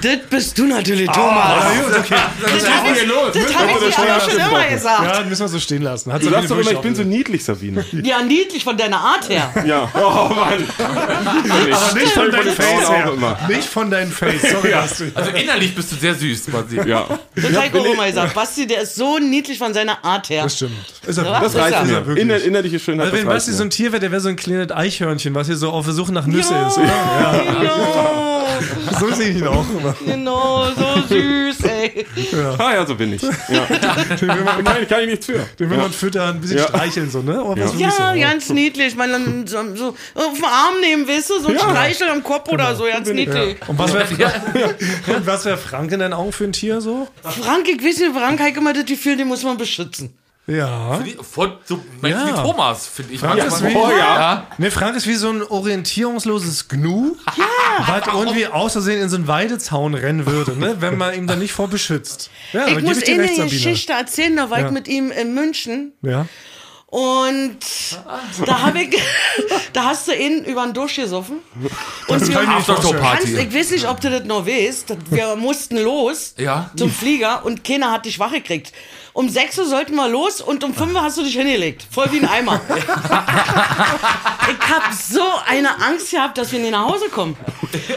[SPEAKER 5] Das bist du natürlich, Thomas.
[SPEAKER 3] gut, okay.
[SPEAKER 5] das habe ich, das hab ich dir aber schon immer gesagt.
[SPEAKER 3] Ja, das müssen wir so stehen lassen. Hat
[SPEAKER 4] Du sagst doch immer, ich bin so niedlich, Sabine. [LAUGHS]
[SPEAKER 5] Ja, niedlich von deiner Art her.
[SPEAKER 4] Ja. Oh Mann.
[SPEAKER 3] Aber nicht von deinem Face her. Nicht von deinem Face, sorry, Basti.
[SPEAKER 2] Also innerlich bist du sehr süß, quasi.
[SPEAKER 4] Ja.
[SPEAKER 5] Das habe ich auch immer gesagt. Basti, der ist so niedlich von seiner Art her.
[SPEAKER 3] Das stimmt. Ist er
[SPEAKER 5] Ja,
[SPEAKER 4] Das reicht mir.
[SPEAKER 3] Ja.
[SPEAKER 4] Inner, innerliche Schönheit.
[SPEAKER 3] Also wenn Basti so ein Tier wäre, der wäre so ein kleines Eichhörnchen, was hier so auf der Suche nach Nüsse ist.
[SPEAKER 5] Genau, [LAUGHS]
[SPEAKER 3] So sehe ich ihn auch immer.
[SPEAKER 5] genau, so süß, ey.
[SPEAKER 4] Ah ja, so bin ich. Ja. [LAUGHS] kann, kann ich nichts für.
[SPEAKER 3] Den will man füttern, ein bisschen
[SPEAKER 4] Ja.
[SPEAKER 3] streicheln, so, ne? Oh,
[SPEAKER 5] Ja,
[SPEAKER 3] so.
[SPEAKER 5] ganz niedlich. Man dann so, so auf den Arm nehmen, weißt du, so ein Streichel am Kopf oder so, ganz niedlich.
[SPEAKER 3] Und was wäre [LAUGHS] was wär Frank in deinen Augen für ein Tier so?
[SPEAKER 5] Frank, ich weiß nicht, Frank hat immer das Gefühl, den muss man beschützen.
[SPEAKER 3] Ja.
[SPEAKER 2] Von, so,
[SPEAKER 3] Ja.
[SPEAKER 2] wie Thomas, finde ich.
[SPEAKER 3] Frank ist wie-
[SPEAKER 4] Oh ja.
[SPEAKER 2] ja.
[SPEAKER 3] Ne, Frank ist wie so ein orientierungsloses Gnu, [LAUGHS] ja, was irgendwie aus Versehen in so einen Weidezaun rennen würde, ne? wenn man ihm da nicht vor beschützt. Ja,
[SPEAKER 5] Ich muss Ihnen eine
[SPEAKER 3] Sabine.
[SPEAKER 5] Geschichte erzählen, da war
[SPEAKER 3] Ja.
[SPEAKER 5] ich mit ihm in München
[SPEAKER 3] Ja.
[SPEAKER 5] und da habe ich, [LAUGHS] da hast du ihn über den Dusch gesoffen. Und wir
[SPEAKER 3] kann ich mir nicht vorstellen.
[SPEAKER 2] Aftershow-Party.
[SPEAKER 5] kannst, ich weiß nicht, ob du das noch weißt, wir mussten los
[SPEAKER 2] Ja.
[SPEAKER 5] zum Flieger und keiner hat dich wach gekriegt. Um 6 Uhr sollten wir los und um 5 Uhr hast du dich hingelegt. Voll wie ein Eimer. [LAUGHS] ich hab so eine Angst gehabt, dass wir nicht nach Hause kommen.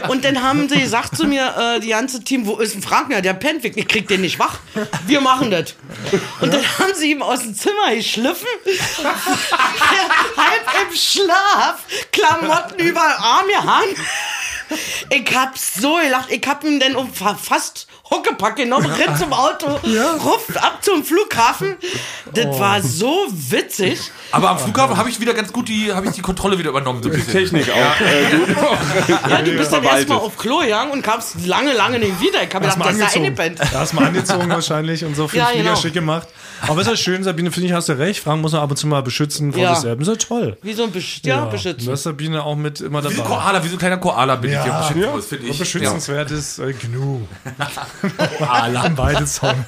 [SPEAKER 5] Und dann haben sie gesagt zu mir, äh, die ganze Team, wo ist ein Frank? Ja, der pennt, ich krieg den nicht wach. Wir machen das. Und dann haben sie ihm aus dem Zimmer geschliffen, [LAUGHS] halb im Schlaf, Klamotten überall, Arm gehangen. Ich hab so gelacht, ich hab ihn dann um fast Huckepack genommen, rennt zum Auto, ja. ruft ab zum Flughafen. Das oh. war so witzig.
[SPEAKER 2] Aber am Flughafen habe ich wieder ganz gut die, habe ich die Kontrolle wieder übernommen. So
[SPEAKER 4] die Technik auch. Ja, [LAUGHS] äh,
[SPEAKER 5] ja du bist dann erstmal auf Klo gegangen und kamst lange, lange nicht wieder. Ich habe gedacht, das ist eingepennt.
[SPEAKER 3] Da hast du mal angezogen wahrscheinlich und so viel ja, genau. schick gemacht. Aber ist ja schön, Sabine, finde ich, hast du recht. Fragen muss man ab und zu mal beschützen vor ja. sich selbst. Ist ja toll.
[SPEAKER 5] Wie so ein Besch ja, ja, beschützen.
[SPEAKER 3] Du hast Sabine auch mit immer dabei.
[SPEAKER 2] Wie so ein Koala, wie so ein kleiner Koala bin
[SPEAKER 3] ja.
[SPEAKER 2] ich
[SPEAKER 3] hier. Ja. Finde ich. Beschützenswert ist äh, genug. [LAUGHS] Koala. Am Weidezaun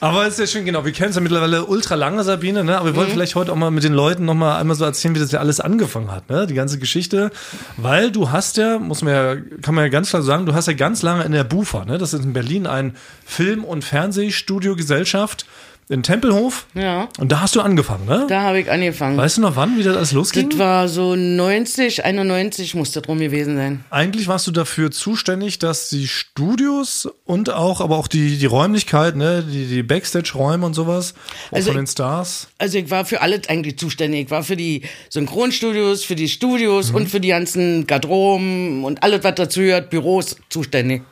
[SPEAKER 3] Aber es ist ja schön, genau. Wir kennen es ja mittlerweile ultra lange, Sabine, ne? Aber wir wollen mhm. vielleicht heute auch mal mit den Leuten noch mal einmal so erzählen, wie das ja alles angefangen hat, ne? Die ganze Geschichte. Weil du hast ja, muss man ja, kann man ja ganz klar sagen, du hast ja ganz lange in der BUFA, ne? Das ist in Berlin ein Film- und Fernsehstudio-Gesellschaft in Tempelhof.
[SPEAKER 5] Ja.
[SPEAKER 3] Und da hast du angefangen, ne?
[SPEAKER 5] Da habe ich angefangen.
[SPEAKER 3] Weißt du noch wann, wie das alles losging?
[SPEAKER 5] Das war so 90, 91 muss das drum gewesen sein.
[SPEAKER 3] Eigentlich warst du dafür zuständig, dass die Studios und auch, aber auch die, die Räumlichkeit, ne, die, die Backstage-Räume und sowas, also von den Stars.
[SPEAKER 5] Also ich war für alles eigentlich zuständig. Ich war für die Synchronstudios, für die Studios mhm. und für die ganzen Garderoben und alles, was dazu gehört, Büros zuständig.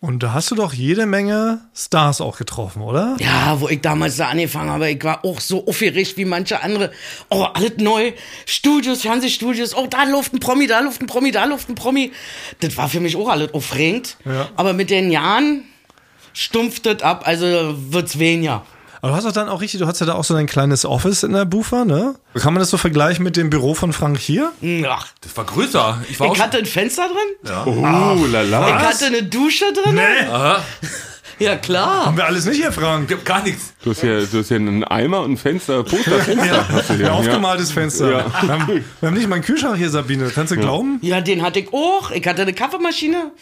[SPEAKER 3] Und da hast du doch jede Menge Stars auch getroffen, oder?
[SPEAKER 5] Ja, wo ich damals da angefangen habe, ich war auch so aufgeregt wie manche andere. Oh, alles neu. Studios, Fernsehstudios. Oh, da läuft ein Promi, da läuft ein Promi, da läuft ein Promi. Das war für mich auch alles aufregend. Ja. Aber mit den Jahren stumpft das ab, also wird's weniger.
[SPEAKER 3] Aber du hast doch dann auch richtig, du hast ja da auch so ein kleines Office in der Bufa, ne? Kann man das so vergleichen mit dem Büro von Frank hier?
[SPEAKER 2] Ach, das war größer.
[SPEAKER 5] Ich, war ich hatte ein Fenster drin.
[SPEAKER 4] Ja. Oh, lala.
[SPEAKER 5] Ich hatte eine Dusche drin. Nee. Aha. [LAUGHS] Ja, klar.
[SPEAKER 3] Haben wir alles nicht hier, Frank?
[SPEAKER 2] Ich hab gar nichts.
[SPEAKER 4] Du hast hier, du hast hier einen Eimer und ein Fenster, Posterfenster. ja.
[SPEAKER 3] Ein aufgemaltes Fenster. Ja. Wir, haben, wir haben nicht mal einen Kühlschrank hier, Sabine. Kannst du glauben?
[SPEAKER 5] Ja, den hatte ich auch. Ich hatte eine Kaffeemaschine.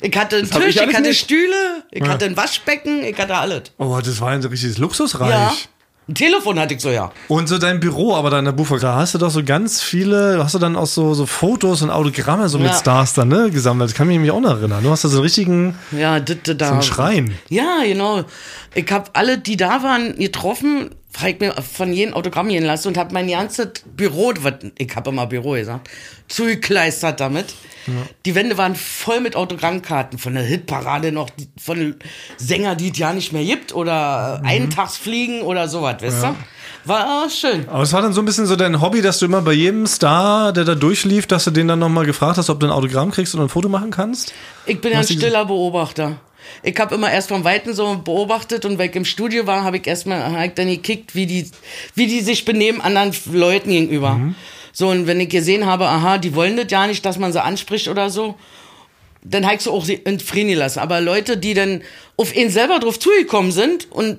[SPEAKER 5] Ich hatte einen das Tisch, ich, ich, hatte nicht. Stühle, ich ja. hatte ein Waschbecken, ich hatte alles.
[SPEAKER 3] Oh, das war ein richtiges Luxusreich.
[SPEAKER 5] Ja. Ein Telefon hatte ich so, ja.
[SPEAKER 3] Und so dein Büro, aber deiner Bufa, da hast du doch so ganz viele, hast du dann auch so, so Fotos und Autogramme so ja. mit Stars dann, ne, gesammelt. Das kann mich nämlich auch noch erinnern. Du hast da so einen richtigen,
[SPEAKER 5] ja, da,
[SPEAKER 3] so einen Schrein.
[SPEAKER 5] Ja, genau. Ich habe alle, die da waren, getroffen, ich mir von jedem Autogramm gehen lassen und habe mein ganzes Büro, ich habe immer Büro gesagt, zugekleistert damit. Ja. Die Wände waren voll mit Autogrammkarten von der Hitparade noch, von Sänger, die es ja nicht mehr gibt oder mhm. Eintagsfliegen oder sowas, weißt ja. du? War schön.
[SPEAKER 3] Aber es war dann so ein bisschen so dein Hobby, dass du immer bei jedem Star, der da durchlief, dass du den dann nochmal gefragt hast, ob du ein Autogramm kriegst und ein Foto machen kannst?
[SPEAKER 5] Ich bin ein stiller Beobachter. Ich habe immer erst vom Weiten so beobachtet und weil ich im Studio war, habe ich erstmal hab dann gekickt, wie die, wie die sich benehmen anderen Leuten gegenüber. Mhm. So, und wenn ich gesehen habe, aha, die wollen das ja nicht, dass man sie anspricht oder so, dann habe ich so auch in Frieden gelassen. Aber Leute, die dann auf ihn selber drauf zugekommen sind und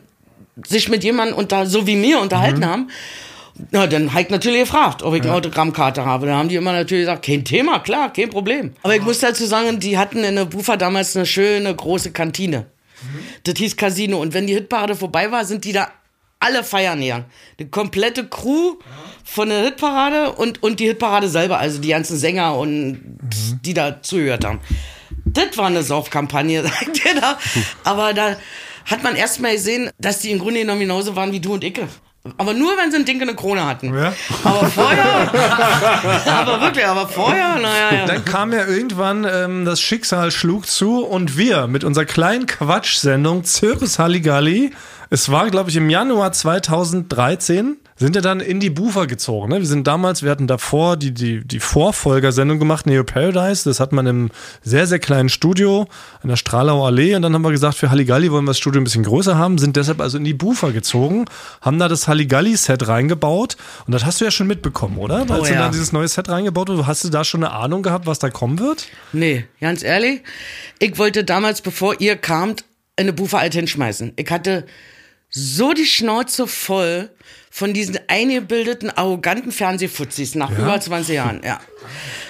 [SPEAKER 5] sich mit jemandem unter, so wie mir unterhalten mhm. haben, na, dann habe ich natürlich gefragt, ob ich eine Autogrammkarte habe. Dann haben die immer natürlich gesagt, kein Thema, klar, kein Problem. Aber ich muss dazu sagen, die hatten in der Bufa damals eine schöne große Kantine. Mhm. Das hieß Casino. Und wenn die Hitparade vorbei war, sind die da alle feiern gegangen. Die komplette Crew von der Hitparade und, und die Hitparade selber, also die ganzen Sänger und mhm. die da zugehört haben. Das war eine Saufkampagne, [LAUGHS] sagt ihr da. Aber da hat man erst mal gesehen, dass die im Grunde genommen genauso waren wie du und Icke. Aber nur, wenn sie ein Ding in der Krone hatten. Ja. Aber vorher, [LAUGHS] aber wirklich, aber vorher, naja. Ja.
[SPEAKER 3] Dann kam ja irgendwann, ähm, das Schicksal schlug zu und wir mit unserer kleinen Quatschsendung Zirkus Halligalli es war, glaube ich, im Januar 2013 sind ja dann in die Bufer gezogen. Ne? Wir sind damals, wir hatten davor die, die, die Vorfolgersendung gemacht, Neo Paradise. Das hat man im sehr, sehr kleinen Studio an der Strahlau Allee. Und dann haben wir gesagt, für Halligalli wollen wir das Studio ein bisschen größer haben, sind deshalb also in die Bufer gezogen, haben da das Halligalli-Set reingebaut. Und das hast du ja schon mitbekommen, oder? Als oh, ja. du da dieses neue Set reingebaut hast, hast du da schon eine Ahnung gehabt, was da kommen wird?
[SPEAKER 5] Nee, ganz ehrlich. Ich wollte damals, bevor ihr kamt, eine Bufer alt hinschmeißen. Ich hatte so die Schnauze voll von diesen eingebildeten, arroganten Fernsehfuzis nach ja? über 20 Jahren, ja.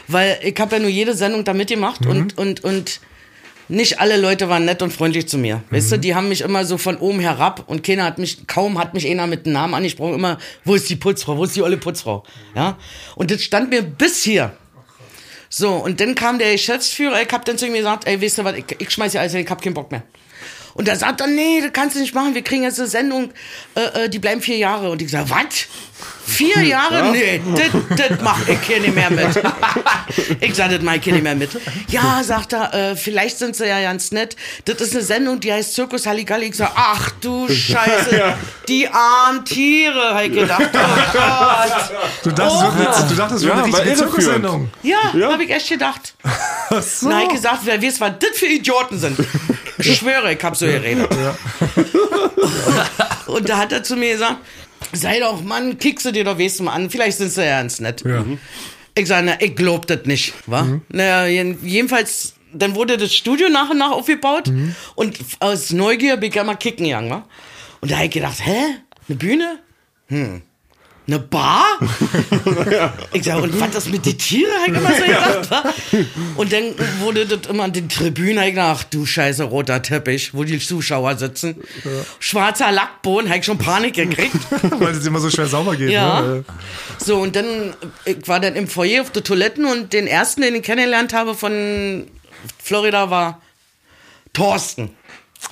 [SPEAKER 5] Weil ich habe ja nur jede Sendung da mitgemacht mhm. und, und, und nicht alle Leute waren nett und freundlich zu mir. Weißt du, die haben mich immer so von oben herab und keiner hat mich, kaum hat mich einer mit dem Namen angesprochen, immer, wo ist die Putzfrau, wo ist die olle Putzfrau? Ja. Und das stand mir bis hier. So, und dann kam der Geschäftsführer, ich hab dann zu ihm gesagt, ey, weißt du was, ich, ich schmeiß ja alles, hin, ich hab keinen Bock mehr. Und er sagt dann, nee, das kannst du nicht machen, wir kriegen jetzt eine Sendung, äh, äh, die bleiben vier Jahre. Und ich sage, was? Vier Jahre? Nee, das mach ich hier nicht mehr mit. ich sage, das mach ich hier nicht mehr mit. Ja, sagt er, äh, vielleicht sind sie ja ganz nett. Das ist eine Sendung, die heißt Zirkus Halligalli. Ich sage, ach du Scheiße, die armen Tiere, hab ich gedacht. Oh Gott.
[SPEAKER 3] Du dachtest,
[SPEAKER 5] Oh.
[SPEAKER 3] oh. du dachtest,
[SPEAKER 4] Ja,
[SPEAKER 3] ja, eine richtige. Zirkussendung.
[SPEAKER 5] Ja,
[SPEAKER 4] Ja.
[SPEAKER 5] habe ich echt gedacht.
[SPEAKER 3] Ach so.
[SPEAKER 5] Ich gesagt, wer weiß, was das für Idioten sind. Ich schwöre, ich hab so geredet. Und da hat er zu mir gesagt, sei doch, Mann, kickst du dir doch du mal an, vielleicht sind sie ja ganz nett.
[SPEAKER 3] Ja.
[SPEAKER 5] Ich sage, na, ich glaub das nicht, wa? Naja, jeden- jedenfalls, dann wurde das Studio nach und nach aufgebaut und aus Neugier ja mal kicken gegangen, wa? Und da hab ich gedacht, hä? Eine Bühne? Hm. Eine Bar? Ich sag, und was das mit den Tieren? Ich immer so gedacht, wa? Und dann wurde das immer an den Tribünen, hab ich gedacht, ach du scheiße roter Teppich, wo die Zuschauer sitzen. Schwarzer Lackboden, hab ich schon Panik gekriegt. [LAUGHS]
[SPEAKER 3] Weil es immer so schwer sauber geht.
[SPEAKER 5] Ja.
[SPEAKER 3] Ne?
[SPEAKER 5] So, und dann, ich war dann im Foyer auf der Toiletten und den ersten, den ich kennengelernt habe von Florida, war Thorsten.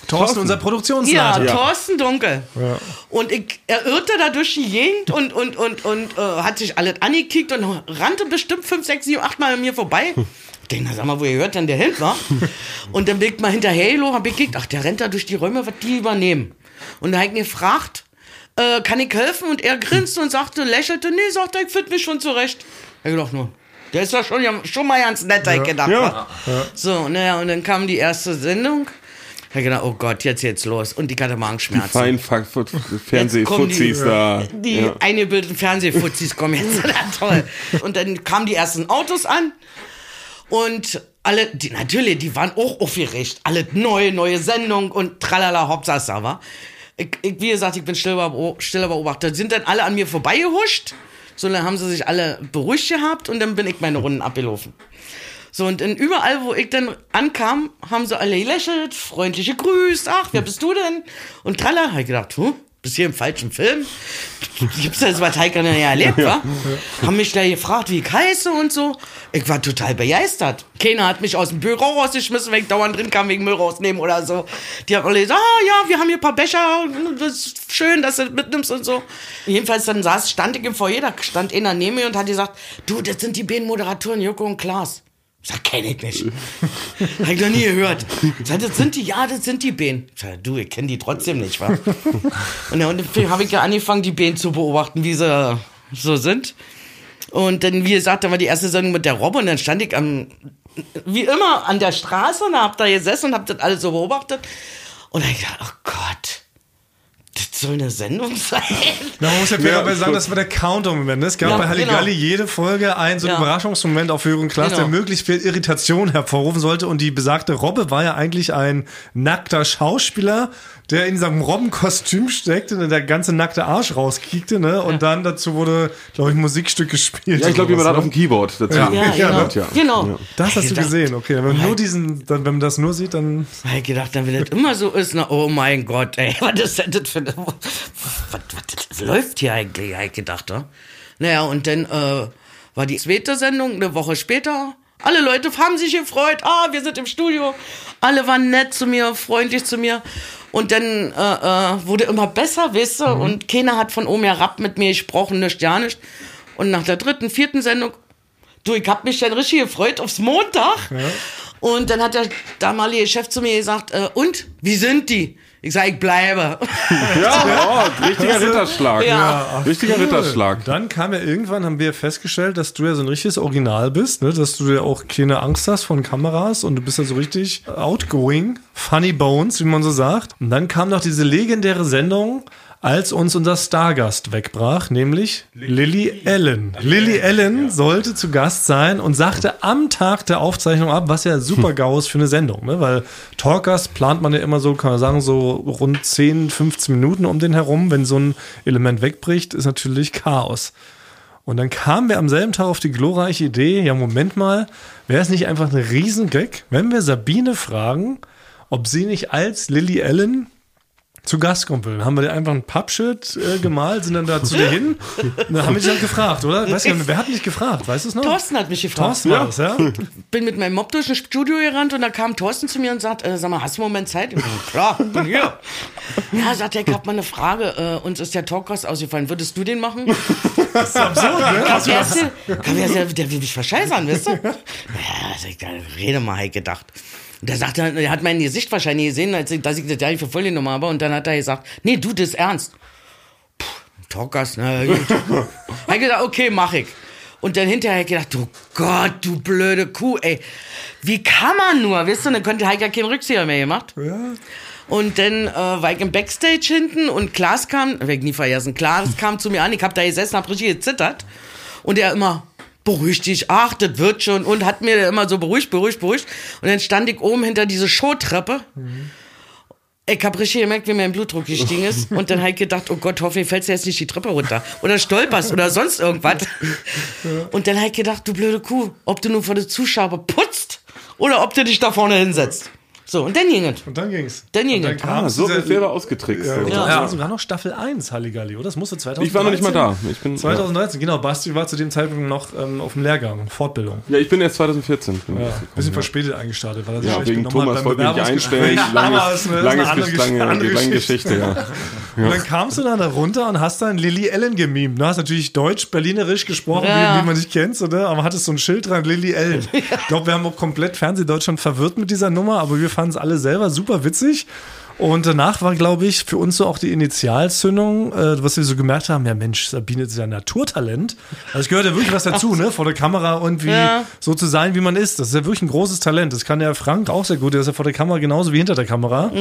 [SPEAKER 3] Thorsten, unser
[SPEAKER 5] Ja,
[SPEAKER 3] Produktionsleiter.
[SPEAKER 5] Thorsten Dunkel.
[SPEAKER 3] Ja.
[SPEAKER 5] Und ich, er irrte da durch die Gegend und, und, und, und äh, hat sich alles angekickt und rannte bestimmt fünf, sechs, sieben, acht Mal an mir vorbei. [LAUGHS] Ich denke, na, sag mal, wo ihr hört denn der hin, wa? [LAUGHS] Und dann bin ich mal hinterher, Halo, hab ich gekickt, ach, der rennt da durch die Räume, was die übernehmen. Und da hab ich ihn gefragt, äh, kann ich helfen? Und er grinste und sagte, lächelte, nee, sagt er, ich finde mich schon zurecht. Ich gedacht nur, der ist ja schon, ja, schon mal ganz nett, hab ich gedacht.
[SPEAKER 4] Ja.
[SPEAKER 5] wa? So, naja, und dann kam die erste Sendung. Hab gedacht, oh Gott, jetzt geht's los. Und ich hatte Magenschmerzen.
[SPEAKER 4] Fein Fernsehfuzis da.
[SPEAKER 5] Die
[SPEAKER 4] Ja.
[SPEAKER 5] eingebildeten Fernsehfuzis kommen jetzt. [LAUGHS] Toll. Und dann kamen die ersten Autos an. Und alle, die, natürlich, die waren auch aufgeregt. Alle neue, neue Sendung und tralala, Hauptsache, war. Ich, ich, wie gesagt, ich bin stiller, stiller Beobachter. Sind dann alle an mir vorbeigehuscht. So, dann haben sie sich alle beruhigt gehabt und dann bin ich meine Runden abgelaufen. So, und in überall, wo ich dann ankam, haben sie alle gelächelt, freundliche Grüß, ach, wer bist du denn? Und tralla, hab ich gedacht, hm, bist hier im falschen Film? Gibt's das, was Heike denn ja erlebt, wa? Haben mich gleich gefragt, wie ich heiße und so. Ich war total begeistert. Keiner hat mich aus dem Büro rausgeschmissen, wenn ich dauernd drin kam, wegen Müll rausnehmen oder so. Die haben alle gesagt, ah ja, wir haben hier ein paar Becher, das ist schön, dass du das mitnimmst und so. Jedenfalls dann saß, stand ich im Foyer, da stand einer neben mir und hat gesagt, du, das sind die beiden Moderatoren, Joko und Klaas. Sag, kenn ich nicht. Hab ich noch nie gehört. Sag, das sind die, ja, das sind die Bähen. Sag, du, ich kenn die trotzdem nicht, wa? Und dann habe ich ja angefangen, die Bähen zu beobachten, wie sie so sind. Und dann, wie gesagt, da war die erste Sendung mit der Robbe und dann stand ich am, wie immer, an der Straße und hab da gesessen und hab das alles so beobachtet. Und dann hab ich gedacht, oh Gott, soll eine Sendung sein.
[SPEAKER 3] Na, man muss ja fairerweise sagen, das war der Countdown-Moment. ne? Es gab
[SPEAKER 5] Ja,
[SPEAKER 3] bei Halligalli
[SPEAKER 5] genau.
[SPEAKER 3] jede Folge einen so einen
[SPEAKER 5] Ja.
[SPEAKER 3] Überraschungsmoment auf Jürgen Klaas,
[SPEAKER 5] Genau.
[SPEAKER 3] der möglichst viel Irritation hervorrufen sollte. Und die besagte Robbe war ja eigentlich ein nackter Schauspieler, der in seinem Robbenkostüm steckte und der ganze nackte Arsch rauskiekte. Ne? Und dann dazu wurde, glaube ich, ein Musikstück gespielt.
[SPEAKER 4] Ja, ich glaube, jemand hat
[SPEAKER 3] sowas,
[SPEAKER 4] auf dem Keyboard dazu.
[SPEAKER 3] Ja.
[SPEAKER 5] Ja,
[SPEAKER 3] Ja,
[SPEAKER 5] genau.
[SPEAKER 4] ja.
[SPEAKER 5] genau.
[SPEAKER 4] Ja.
[SPEAKER 3] Das hast du gesehen, okay. Wenn man nur diesen, dann, wenn man das nur sieht, dann.
[SPEAKER 5] Ich gedacht, dann, wenn das immer so ist, na, oh mein Gott, ey, was ist denn das für eine, was, was läuft hier eigentlich, hab ich gedacht, ja? Naja, und dann, äh, war die zweite Sendung, eine Woche später, alle Leute haben sich gefreut, ah, wir sind im Studio, alle waren nett zu mir, freundlich zu mir, und dann, äh, äh, wurde immer besser, weißt du, und keiner hat von oben herab mit mir gesprochen, nicht, ja nicht, und nach der dritten, vierten Sendung, Du, ich hab mich dann richtig gefreut aufs Montag. Und dann hat der damalige Chef zu mir gesagt, äh, und, wie sind die? Ich sag, ich bleibe. [LAUGHS]
[SPEAKER 4] Ja, oh, richtiger Ritterschlag.
[SPEAKER 5] Ja.
[SPEAKER 4] Richtiger Ritterschlag.
[SPEAKER 3] Dann kam ja irgendwann, haben wir festgestellt, dass du ja so ein richtiges Original bist, ne? dass du ja auch keine Angst hast von Kameras und du bist ja so richtig outgoing, funny bones, wie man so sagt. Und dann kam noch diese legendäre Sendung, als uns unser Stargast wegbrach, nämlich Lily Allen. Lily Allen sollte zu Gast sein und sagte am Tag der Aufzeichnung ab, was ja super GAU ist für eine Sendung, ne? weil Talkgast plant man ja immer so, kann man sagen, so rund 10, 15 Minuten um den herum. Wenn so ein Element wegbricht, ist natürlich Chaos. Und dann kamen wir am selben Tag auf die glorreiche Idee, ja, Moment mal, wäre es nicht einfach ein Riesengag, wenn wir Sabine fragen, ob sie nicht als Lily Allen zu Gast kommen will. Haben wir dir einfach ein Pappschild äh, gemalt, sind dann da zu dir hin. Dann haben wir dich dann gefragt, oder? Weiß nicht, wer hat mich gefragt? Weißt du es noch?
[SPEAKER 5] Thorsten hat mich gefragt.
[SPEAKER 3] Thorsten war das, ja?
[SPEAKER 5] bin mit meinem Mob durch ein Studio gerannt und da kam Thorsten zu mir und sagt, äh, sag mal, hast du einen Moment Zeit? Ich Klar, bin hier. Ja, sagt er, ich hab mal eine Frage. Äh, uns ist der Talkcast ausgefallen. Würdest du den machen?
[SPEAKER 3] Das ist absurd, ne?
[SPEAKER 5] Der, der will mich verscheißern, weißt du? Ja, also ich, da rede mal, ich gedacht. Und der sagt, er hat mein Gesicht wahrscheinlich gesehen, als ich, dass ich das ja nicht für voll genommen habe. Und dann hat er gesagt, nee, du, das ist ernst. Puh, Talkers, [LAUGHS] hab ich gedacht, okay, mach ich. Und dann hinterher hab ich gedacht, du Gott, du blöde Kuh, ey. Wie kann man nur, weißt du? Dann konnte Heike keinen Rückzieher mehr gemacht.
[SPEAKER 3] Ja.
[SPEAKER 5] Und dann äh, war ich im Backstage hinten und Klaas kam, ich nie vergessen, Klaas kam zu mir an, ich hab da gesessen, hab richtig gezittert. Und er immer, beruhig dich, ach, das wird schon. Und hat mir immer so beruhigt, beruhigt, beruhigt. Und dann stand ich oben hinter diese Showtreppe. Ich hab richtig gemerkt, wie mein Blutdruck gestiegen ist. Und dann ich gedacht, oh Gott, hoffentlich fällst du jetzt nicht die Treppe runter. Oder stolperst oder sonst irgendwas. Und dann ich gedacht, du blöde Kuh, ob du nun vor den Zuschauer putzt oder ob du dich da vorne hinsetzt. So, und dann ging es.
[SPEAKER 3] Und dann ging's.
[SPEAKER 5] Dann ging es.
[SPEAKER 3] kam
[SPEAKER 4] Ah,
[SPEAKER 3] es
[SPEAKER 4] so wird selber ausgetrickst.
[SPEAKER 3] Ja,
[SPEAKER 4] so.
[SPEAKER 3] ja.
[SPEAKER 5] Ja.
[SPEAKER 3] Das war sogar noch Staffel 1 Halligalli, oder? Das musste 2013.
[SPEAKER 4] Ich war noch nicht mal da. Ich bin,
[SPEAKER 3] 2019, genau. Basti war zu dem Zeitpunkt noch ähm, auf dem Lehrgang, Fortbildung.
[SPEAKER 4] ja, ich bin erst 2014. Bin
[SPEAKER 3] Ja,
[SPEAKER 4] ich
[SPEAKER 3] bisschen verspätet eingestartet, weil er sich
[SPEAKER 4] Ja, wegen Thomas wollte
[SPEAKER 3] beim
[SPEAKER 4] mich nicht einstellen. [LAUGHS] Langes, langes,
[SPEAKER 3] andere
[SPEAKER 4] lange,
[SPEAKER 3] Geschichte- andere
[SPEAKER 4] lange
[SPEAKER 3] Geschichte. [LAUGHS]
[SPEAKER 4] Ja.
[SPEAKER 3] Und dann kamst du dann da runter und hast dann Lily Allen gemimt. Du hast natürlich Deutsch, Berlinerisch gesprochen,
[SPEAKER 5] Ja.
[SPEAKER 3] wie, wie man dich kennt, oder? aber hattest so ein Schild dran, Lily Allen. [LAUGHS] Ich glaube, wir haben auch komplett Fernsehdeutschland verwirrt mit dieser Nummer, aber wir fanden es alle selber super witzig. Und danach war, glaube ich, für uns so auch die Initialzündung, äh, was wir so gemerkt haben, ja Mensch, Sabine ist ja ein Naturtalent. Also es gehört ja wirklich was dazu, ne? Vor der Kamera irgendwie
[SPEAKER 5] Ja.
[SPEAKER 3] so zu sein, wie man ist. Das ist ja wirklich ein großes Talent. Das kann ja Frank auch sehr gut. Der ist ja vor der Kamera genauso wie hinter der Kamera.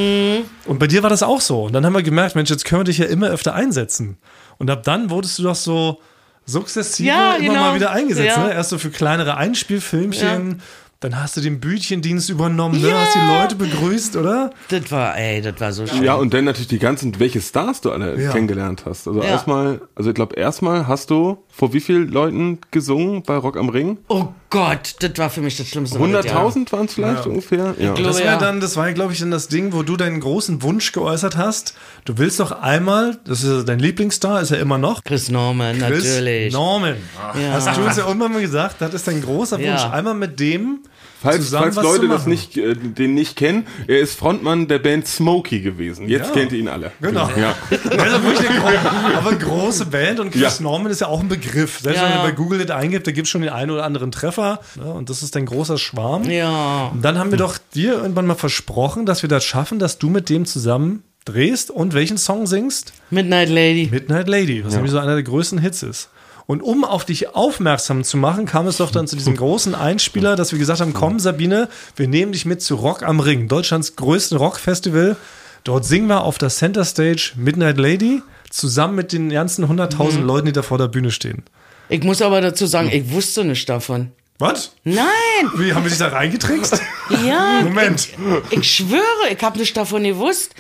[SPEAKER 3] Und bei dir war das auch so. Und dann haben wir gemerkt, Mensch, jetzt können wir dich ja immer öfter einsetzen. Und ab dann wurdest du doch so sukzessive
[SPEAKER 5] Ja,
[SPEAKER 3] immer
[SPEAKER 5] genau.
[SPEAKER 3] mal wieder eingesetzt.
[SPEAKER 5] Ja.
[SPEAKER 3] Ne? Erst so für kleinere Einspielfilmchen. Dann hast du den Bütchendienst übernommen, ne?
[SPEAKER 5] Ja.
[SPEAKER 3] hast die Leute begrüßt, oder?
[SPEAKER 5] Das war, ey, das war so schön.
[SPEAKER 4] Ja, und dann natürlich die ganzen, welche Stars du alle
[SPEAKER 3] Ja.
[SPEAKER 4] kennengelernt hast. Also
[SPEAKER 5] Ja.
[SPEAKER 4] erstmal, also ich glaube, erstmal hast du vor wie vielen Leuten gesungen bei Rock am Ring?
[SPEAKER 5] Oh Gott, das war für mich das Schlimmste. was das Jahr.
[SPEAKER 4] 100.000 waren es vielleicht ungefähr? Ja.
[SPEAKER 5] glaube,
[SPEAKER 3] Das war
[SPEAKER 5] ja.
[SPEAKER 3] dann, das war, glaube ich, dann das Ding, wo du deinen großen Wunsch geäußert hast. Du willst doch einmal, das ist ja dein Lieblingsstar, ist ja immer noch.
[SPEAKER 5] Chris Norman,
[SPEAKER 3] Chris
[SPEAKER 5] natürlich.
[SPEAKER 3] Norman.
[SPEAKER 5] Ja.
[SPEAKER 3] Hast du uns ja irgendwann mal gesagt, das ist dein großer Wunsch,
[SPEAKER 5] Ja.
[SPEAKER 3] einmal mit dem
[SPEAKER 4] Falls, falls Leute das nicht, äh, den nicht kennen, er ist Frontmann der Band Smokey gewesen. Jetzt
[SPEAKER 3] Ja.
[SPEAKER 4] kennt ihr ihn alle.
[SPEAKER 3] Genau.
[SPEAKER 4] Ja.
[SPEAKER 3] Also wirklich eine, gro aber eine große Band und Chris
[SPEAKER 4] Ja.
[SPEAKER 3] Norman ist ja auch ein Begriff. Selbst
[SPEAKER 5] Ja.
[SPEAKER 3] wenn du bei Google das eingibt, da gibt es schon den einen oder anderen Treffer. Ja, und das ist dein großer Schwarm.
[SPEAKER 5] Ja.
[SPEAKER 3] Und dann haben wir doch dir irgendwann mal versprochen, dass wir das schaffen, dass du mit dem zusammen drehst und welchen Song singst?
[SPEAKER 5] Midnight Lady.
[SPEAKER 3] Midnight Lady, was nämlich so einer der größten Hits ist. Und um auf dich aufmerksam zu machen, kam es doch dann zu diesem großen Einspieler, dass wir gesagt haben, komm Sabine, wir nehmen dich mit zu Rock am Ring, Deutschlands größten Rockfestival. Dort singen wir auf der Center Stage Midnight Lady zusammen mit den ganzen 100.000 Leuten, die da vor der Bühne stehen.
[SPEAKER 5] Ich muss aber dazu sagen, ich wusste nicht davon.
[SPEAKER 3] Was?
[SPEAKER 5] Nein!
[SPEAKER 3] Wie, haben wir dich da reingetrickst? [LAUGHS]
[SPEAKER 5] Ja.
[SPEAKER 3] Moment.
[SPEAKER 5] Ich, ich schwöre, ich habe nicht davon gewusst.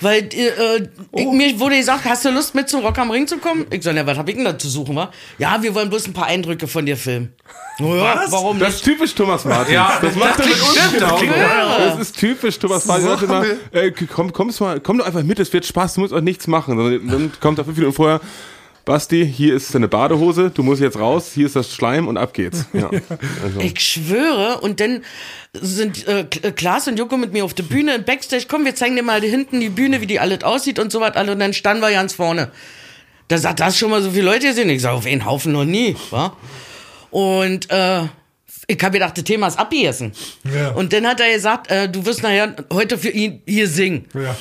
[SPEAKER 5] Weil äh, ich,
[SPEAKER 3] Oh.
[SPEAKER 5] mir wurde gesagt, hast du Lust mit zum Rock am Ring zu kommen? Ich so, na, was hab ich denn da zu suchen, wa? Ja, wir wollen bloß ein paar Eindrücke von dir filmen. Oh ja,
[SPEAKER 3] Was?
[SPEAKER 5] warum
[SPEAKER 4] Das ist typisch Thomas Martin.
[SPEAKER 2] Ja,
[SPEAKER 4] das macht er mit uns
[SPEAKER 2] stimmt, das
[SPEAKER 4] genau. Das ist typisch Thomas Martin.
[SPEAKER 3] So
[SPEAKER 4] Er sagt immer, äh, komm, kommst mal, komm doch einfach mit, es wird Spaß, du musst auch nichts machen. Dann, dann kommt er fünf Minuten vorher, Basti, hier ist deine Badehose, du musst jetzt raus, hier ist das Schleim und ab geht's. Ja. [LAUGHS] Also.
[SPEAKER 5] Ich schwöre, und dann sind äh, äh, Klaas und Joko mit mir auf der Bühne im Backstage. Komm, wir zeigen dir mal hinten die Bühne, wie die alles aussieht und so was. alle. Und dann standen wir ganz vorne. Da sagt das schon mal so viele Leute gesehen. Ich sag, auf einen Haufen noch nie, wa? Und äh, ich habe gedacht, das Thema ist abgegessen.
[SPEAKER 3] Ja.
[SPEAKER 5] Und dann hat er gesagt, äh, du wirst nachher heute für ihn hier singen.
[SPEAKER 3] Ja.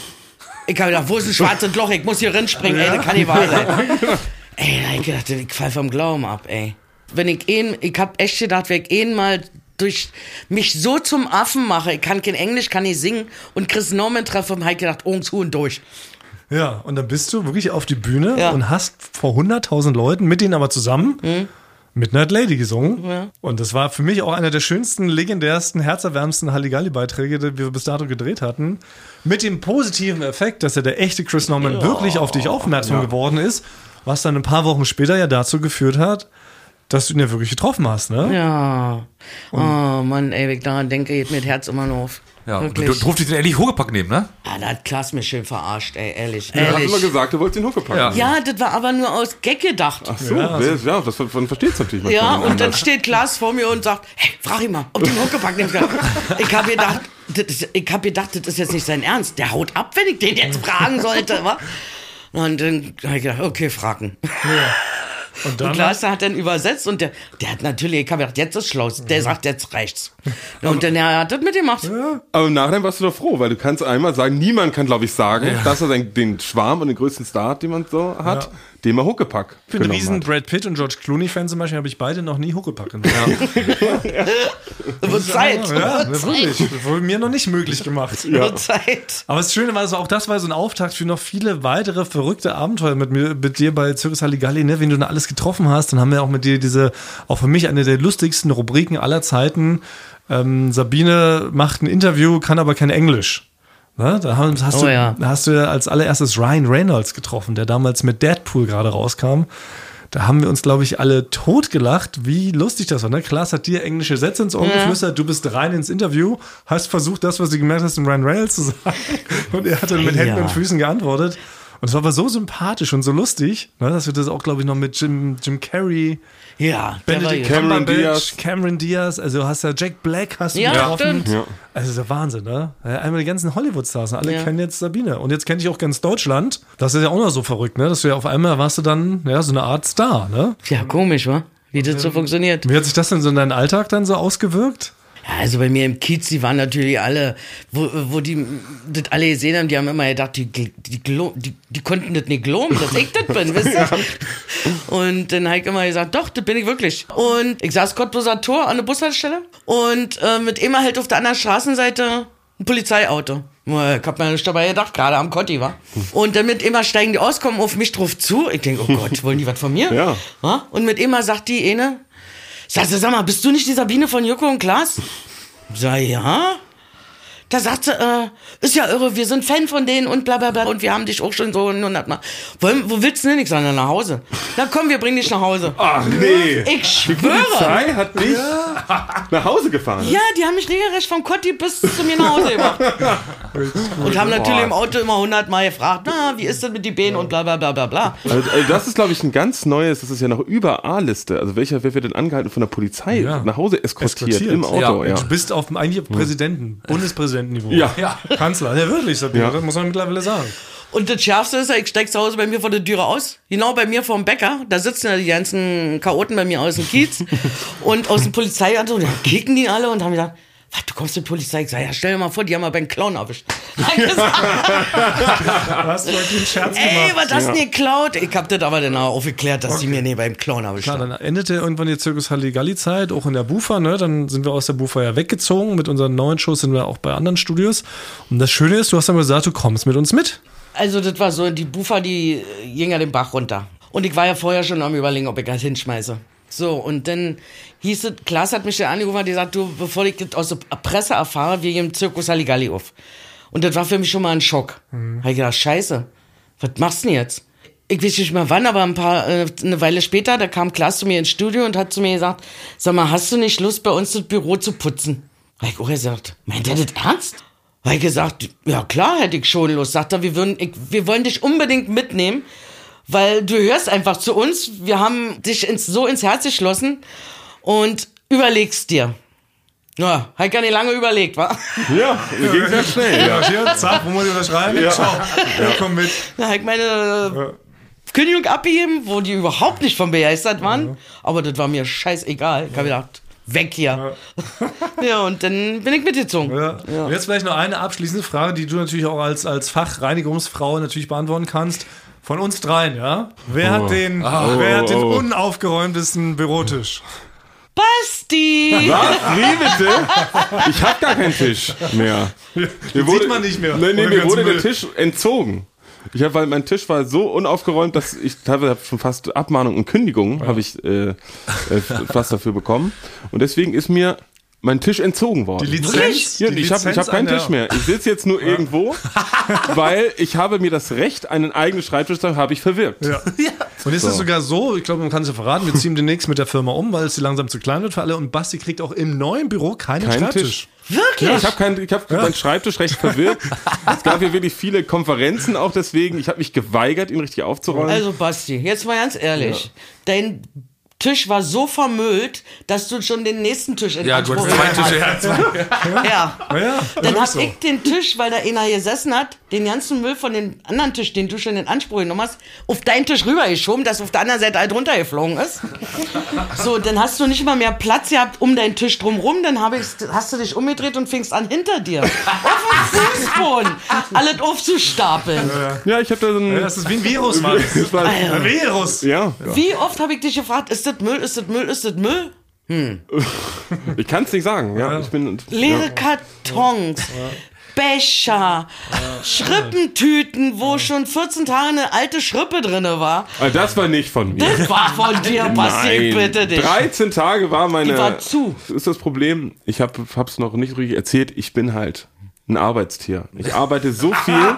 [SPEAKER 5] Ich habe gedacht, wo ist ein schwarzes Loch? Ich muss hier rinspringen, ey, das kann nicht wahr sein. [LAUGHS] ey, da hab ich gedacht, ich fall vom Glauben ab, ey. Wenn ich ihn, ich hab echt gedacht, wenn ich ihn mal durch mich so zum Affen mache, ich kann kein Englisch, kann nicht singen und Chris Norman treffe, hab ich gedacht, Augen zu und durch.
[SPEAKER 3] Ja, und dann bist du wirklich auf die Bühne
[SPEAKER 5] Ja.
[SPEAKER 3] und hast vor 100.000 Leuten, mit denen aber zusammen, Midnight Lady gesungen.
[SPEAKER 5] Ja.
[SPEAKER 3] Und das war für mich auch einer der schönsten, legendärsten, herzerwärmsten Halligalli-Beiträge, die wir bis dato gedreht hatten. Mit dem positiven Effekt, dass ja der echte Chris Norman wirklich auf dich aufmerksam geworden ist, was dann ein paar Wochen später ja dazu geführt hat, dass du ihn ja wirklich getroffen hast, ne?
[SPEAKER 5] Ja. Oh Mann, ey, wenn ich daran denke, geht mir das Herz immer noch auf.
[SPEAKER 2] Ja, und du,
[SPEAKER 5] Wirklich.
[SPEAKER 2] du durftest den endlich Huckepack nehmen, ne?
[SPEAKER 5] Ah, da hat Klaas mich schön verarscht, ey, ehrlich.
[SPEAKER 4] Du hast
[SPEAKER 5] ehrlich.
[SPEAKER 4] immer gesagt, du wolltest den Huckepack.
[SPEAKER 2] Ja.
[SPEAKER 4] nehmen.
[SPEAKER 5] ja, das war aber nur aus Gag gedacht.
[SPEAKER 4] Ach so, ja, ja das man versteht es natürlich manchmal
[SPEAKER 5] Ja, und dann
[SPEAKER 4] anders.
[SPEAKER 5] steht Klaas vor mir und sagt, hey, frag ihn mal, ob du den Huckepack nimmst. Ich habe gedacht, das ich hab gedacht, das ist jetzt nicht sein Ernst. Der haut ab, wenn ich den jetzt fragen sollte. wa? Und dann habe ich gedacht, okay, fragen. [LAUGHS]
[SPEAKER 3] Und
[SPEAKER 5] Und Klaas hat dann übersetzt und der, der hat natürlich, ich habe gedacht, jetzt ist Schluss. Der sagt, jetzt reicht's. [LAUGHS] Und dann er hat das mitgemacht.
[SPEAKER 4] Aber im Nachhinein warst du doch froh, weil du kannst einmal sagen, niemand kann, glaube ich, sagen, dass er den, den Schwarm und den größten Star, den man so hat, dem er Huckepack
[SPEAKER 3] Ich bin ein riesen
[SPEAKER 4] hat.
[SPEAKER 3] Brad Pitt und George Clooney-Fan zum Beispiel, habe ich beide noch nie Huckepack genommen. [LAUGHS]
[SPEAKER 5] Wird Zeit.
[SPEAKER 3] Ja,
[SPEAKER 5] Wird
[SPEAKER 3] wirklich. Das wurde mir noch nicht möglich gemacht.
[SPEAKER 5] Wird Zeit.
[SPEAKER 3] Aber das Schöne war also auch das war so ein Auftakt für noch viele weitere verrückte Abenteuer mit mir, mit dir bei Circus Halligalli, ne? Wenn du da alles getroffen hast, dann haben wir auch mit dir diese, auch für mich eine der lustigsten Rubriken aller Zeiten. Ähm, Sabine macht ein Interview, kann aber kein Englisch. Ne? Da hast,
[SPEAKER 5] Oh
[SPEAKER 3] du,
[SPEAKER 5] ja.
[SPEAKER 3] hast du ja als allererstes Ryan Reynolds getroffen, der damals mit Deadpool gerade rauskam. Da haben wir uns, glaube ich, alle totgelacht, wie lustig das war. Ne? Klaas hat dir englische Sätze ins Ohr geflüstert, du bist rein ins Interview, hast versucht, das, was du gemerkt hast, in Ryan Reynolds zu [LAUGHS] sagen. Und er hat dann mit
[SPEAKER 5] Ja.
[SPEAKER 3] Händen und Füßen geantwortet. Und es war aber so sympathisch und so lustig, ne, dass wir das auch, glaube ich, noch mit Jim, Jim Carrey,
[SPEAKER 5] Ja,
[SPEAKER 3] Benedict.
[SPEAKER 4] Cameron
[SPEAKER 3] Cumberbatch,
[SPEAKER 4] Diaz.
[SPEAKER 3] Cameron Diaz, also hast ja Jack Black hast du
[SPEAKER 5] Ja,
[SPEAKER 3] getroffen.
[SPEAKER 5] stimmt.
[SPEAKER 4] Ja.
[SPEAKER 3] Also der Wahnsinn, ne? Einmal die ganzen Hollywood-Stars, alle
[SPEAKER 5] Ja.
[SPEAKER 3] kennen jetzt Sabine. Und jetzt kenne ich auch ganz Deutschland. Das ist ja auch noch so verrückt, ne? Dass du ja auf einmal warst du dann, ja, so eine Art Star, ne?
[SPEAKER 5] Ja, komisch, wa? Wie das so funktioniert.
[SPEAKER 3] Wie hat sich das denn so in deinen Alltag dann so ausgewirkt?
[SPEAKER 5] Ja, also bei mir im Kiez, die waren natürlich alle, wo, wo die das alle gesehen haben, die haben immer gedacht, die, die, die, die konnten das nicht glauben, dass ich das bin, wisst ihr? [LAUGHS] Und dann habe ich immer gesagt, doch, das bin ich wirklich. Und ich saß Cottbuser Tor an der Bushaltestelle und äh, mit immer halt auf der anderen Straßenseite ein Polizeiauto. Ich hab mir nicht dabei gedacht, gerade am Kotti, war. Und dann mit immer steigen die aus, kommen auf mich drauf zu. Ich denke, oh Gott, wollen die was von mir?
[SPEAKER 4] Ja.
[SPEAKER 5] Ja? Und mit immer sagt die eine, sie, sag mal, bist du nicht die Sabine von Joko und Klaas? Sag ja. Da sagt sie, äh, ist ja irre, wir sind Fan von denen und bla bla bla und wir haben dich auch schon so hundertmal. Wollen, wo willst du denn? Ich sage, na, nach Hause. Na komm, wir bringen dich nach Hause.
[SPEAKER 4] Ach nee.
[SPEAKER 5] Ich
[SPEAKER 4] Die
[SPEAKER 5] schwöre.
[SPEAKER 4] Polizei hat dich [LAUGHS] nach Hause gefahren.
[SPEAKER 5] Ja, die haben mich regelrecht vom Kotti bis zu mir nach Hause gemacht. [LAUGHS] und haben natürlich im Auto immer hundertmal gefragt, na, wie ist das mit die Beinen und bla bla bla bla bla.
[SPEAKER 4] Also, also das ist, glaube ich, ein ganz neues, das ist ja noch über A-Liste. Also welcher, wer wird denn angehalten von der Polizei
[SPEAKER 3] Ja.
[SPEAKER 4] nach Hause eskortiert,
[SPEAKER 3] Eskortiert.
[SPEAKER 4] im Auto?
[SPEAKER 2] Ja.
[SPEAKER 4] Ja.
[SPEAKER 3] Du bist auf eigentlich auf Präsidenten, Bundespräsidentenniveau.
[SPEAKER 4] Ja.
[SPEAKER 2] Ja.
[SPEAKER 3] Kanzler. Ja, wirklich, Sabine,
[SPEAKER 4] Ja.
[SPEAKER 3] das muss man mittlerweile sagen.
[SPEAKER 5] Und das Schärfste ist, ich steig zu Hause bei mir vor der Türe aus. Genau bei mir vorm Bäcker. Da sitzen ja die ganzen Chaoten bei mir aus dem Kiez. [LAUGHS] und aus dem Polizeiauto. Und da kicken die alle und haben gesagt, was, du kommst zur Polizei? Ich sag, ja, stell dir mal vor, die haben mal beim Clown erwischt. [LAUGHS]
[SPEAKER 3] Hast du heute einen Scherz
[SPEAKER 5] Ey,
[SPEAKER 3] gemacht?
[SPEAKER 5] was hast du denn geklaut? Ich hab das aber dann auch aufgeklärt, dass die mir nie beim Clown erwischt
[SPEAKER 3] Klar,
[SPEAKER 5] haben.
[SPEAKER 3] dann endete irgendwann die Zirkus Halligalli-Zeit, auch in der Bufa, ne? Dann sind wir aus der Bufa ja weggezogen. Mit unseren neuen Shows sind wir auch bei anderen Studios. Und das Schöne ist, du hast dann gesagt, du kommst mit uns mit.
[SPEAKER 5] Also, das war so, die Bufa, die ging ja den Bach runter. Und ich war ja vorher schon am überlegen, ob ich das hinschmeiße. So, und dann hieß es, Klaas hat mich ja angerufen und gesagt, du, bevor ich das aus der Presse erfahre, wir gehen im Zirkus Halligalli auf. Und das war für mich schon mal ein Schock.
[SPEAKER 3] Mhm.
[SPEAKER 5] Hab ich gedacht, scheiße, was machst du denn jetzt? Ich weiß nicht mehr wann, aber ein paar, äh, eine Weile später, da kam Klaas zu mir ins Studio und hat zu mir gesagt, sag mal, hast du nicht Lust, bei uns das Büro zu putzen? Hab ich auch gesagt, meint er das ernst? Hab ich gesagt, ja klar hätte ich schon Lust. Sagt er, wir, würden, ich, wir wollen dich unbedingt mitnehmen, weil du hörst einfach zu uns. Wir haben dich ins, so ins Herz geschlossen und überlegst dir. Ja, hab ich gar nicht lange überlegt, wa?
[SPEAKER 4] Ja, ging sehr schnell. Ja.
[SPEAKER 3] Hier, zack, wo muss ich unterschreiben?
[SPEAKER 4] Ja.
[SPEAKER 3] Ciao. Ja, komm mit.
[SPEAKER 5] Da hab ich meine äh, Kündigung abgegeben, wo die überhaupt nicht von begeistert waren. Aber das war mir scheißegal. Ich hab gedacht, weg hier. [LAUGHS] Ja, und dann bin ich mitgezogen.
[SPEAKER 3] Ja. Und jetzt vielleicht noch eine abschließende Frage, die du natürlich auch als, als Fachreinigungsfrau natürlich beantworten kannst. Von uns dreien, ja? Wer hat den, wer hat den
[SPEAKER 4] oh.
[SPEAKER 3] unaufgeräumtesten Bürotisch?
[SPEAKER 5] Basti!
[SPEAKER 4] Was? Wie bitte? Ich hab gar keinen Tisch mehr. Mir
[SPEAKER 3] sieht man nicht mehr.
[SPEAKER 4] Nee, nee, mir wurde der. Tisch entzogen. Ich hab, weil mein Tisch war so unaufgeräumt, dass ich teilweise schon fast Abmahnungen und Kündigungen habe ich äh, äh, fast dafür bekommen. Und deswegen ist mir mein Tisch entzogen worden.
[SPEAKER 3] Die Lizenz?
[SPEAKER 4] Ja,
[SPEAKER 3] die
[SPEAKER 4] ich habe hab keinen Tisch mehr. Ich sitze jetzt nur irgendwo, [LAUGHS] weil ich habe mir das Recht, einen eigenen Schreibtisch zu haben, habe ich verwirkt. [LAUGHS]
[SPEAKER 3] Ja. Und jetzt ist es sogar so, ich glaube, man kann es ja verraten, wir ziehen demnächst mit der Firma um, weil es langsam zu klein wird für alle. Und Basti kriegt auch im neuen Büro keinen
[SPEAKER 4] Kein
[SPEAKER 3] Schreibtisch.
[SPEAKER 4] Tisch.
[SPEAKER 5] Wirklich?
[SPEAKER 4] Ja, ich habe keinen, ich habe meinen Schreibtisch recht verwirrt. es gab hier wirklich viele Konferenzen auch deswegen. Ich habe mich geweigert, ihn richtig aufzuräumen.
[SPEAKER 5] Also Basti, jetzt mal ganz ehrlich. Dein Tisch war so vermüllt, dass du schon den nächsten Tisch in
[SPEAKER 2] Ja, du
[SPEAKER 5] Anspruch
[SPEAKER 2] hattest zwei Tische. Ja, zwei. [LAUGHS]
[SPEAKER 5] hast. Ja.
[SPEAKER 3] Ja,
[SPEAKER 5] Dann
[SPEAKER 3] das
[SPEAKER 5] hab
[SPEAKER 3] ist so.
[SPEAKER 5] ich den Tisch, weil da einer gesessen hat, den ganzen Müll von dem anderen Tisch, den du schon in Anspruch genommen hast, auf deinen Tisch rübergeschoben, dass auf der anderen Seite halt runtergeflogen ist. So, dann hast du nicht mal mehr Platz gehabt um deinen Tisch drumrum, dann hab ich, hast du dich umgedreht und fingst an hinter dir. auf dem Fußboden. Alles aufzustapeln.
[SPEAKER 4] ja, ich habe da so ein.
[SPEAKER 3] Ja, das ist wie ein Virus, Mann. [LAUGHS] Ein Virus.
[SPEAKER 4] ja,
[SPEAKER 5] Wie oft habe ich dich gefragt, ist das Müll, ist das Müll, ist das Müll? [LAUGHS]
[SPEAKER 4] ich kann es nicht sagen. Ja, ich bin.
[SPEAKER 5] Leere Kartons, Becher, Schrippentüten, wo schon 14 Tage eine alte Schrippe drinne war.
[SPEAKER 4] Ah, das war nicht von mir.
[SPEAKER 5] Das war von dir, ich bitte dich.
[SPEAKER 4] 13 Tage war meine.
[SPEAKER 5] Die war zu.
[SPEAKER 4] Das ist das Problem. Ich habe hab's noch nicht richtig erzählt. Ich bin halt ein Arbeitstier. Ich arbeite so viel,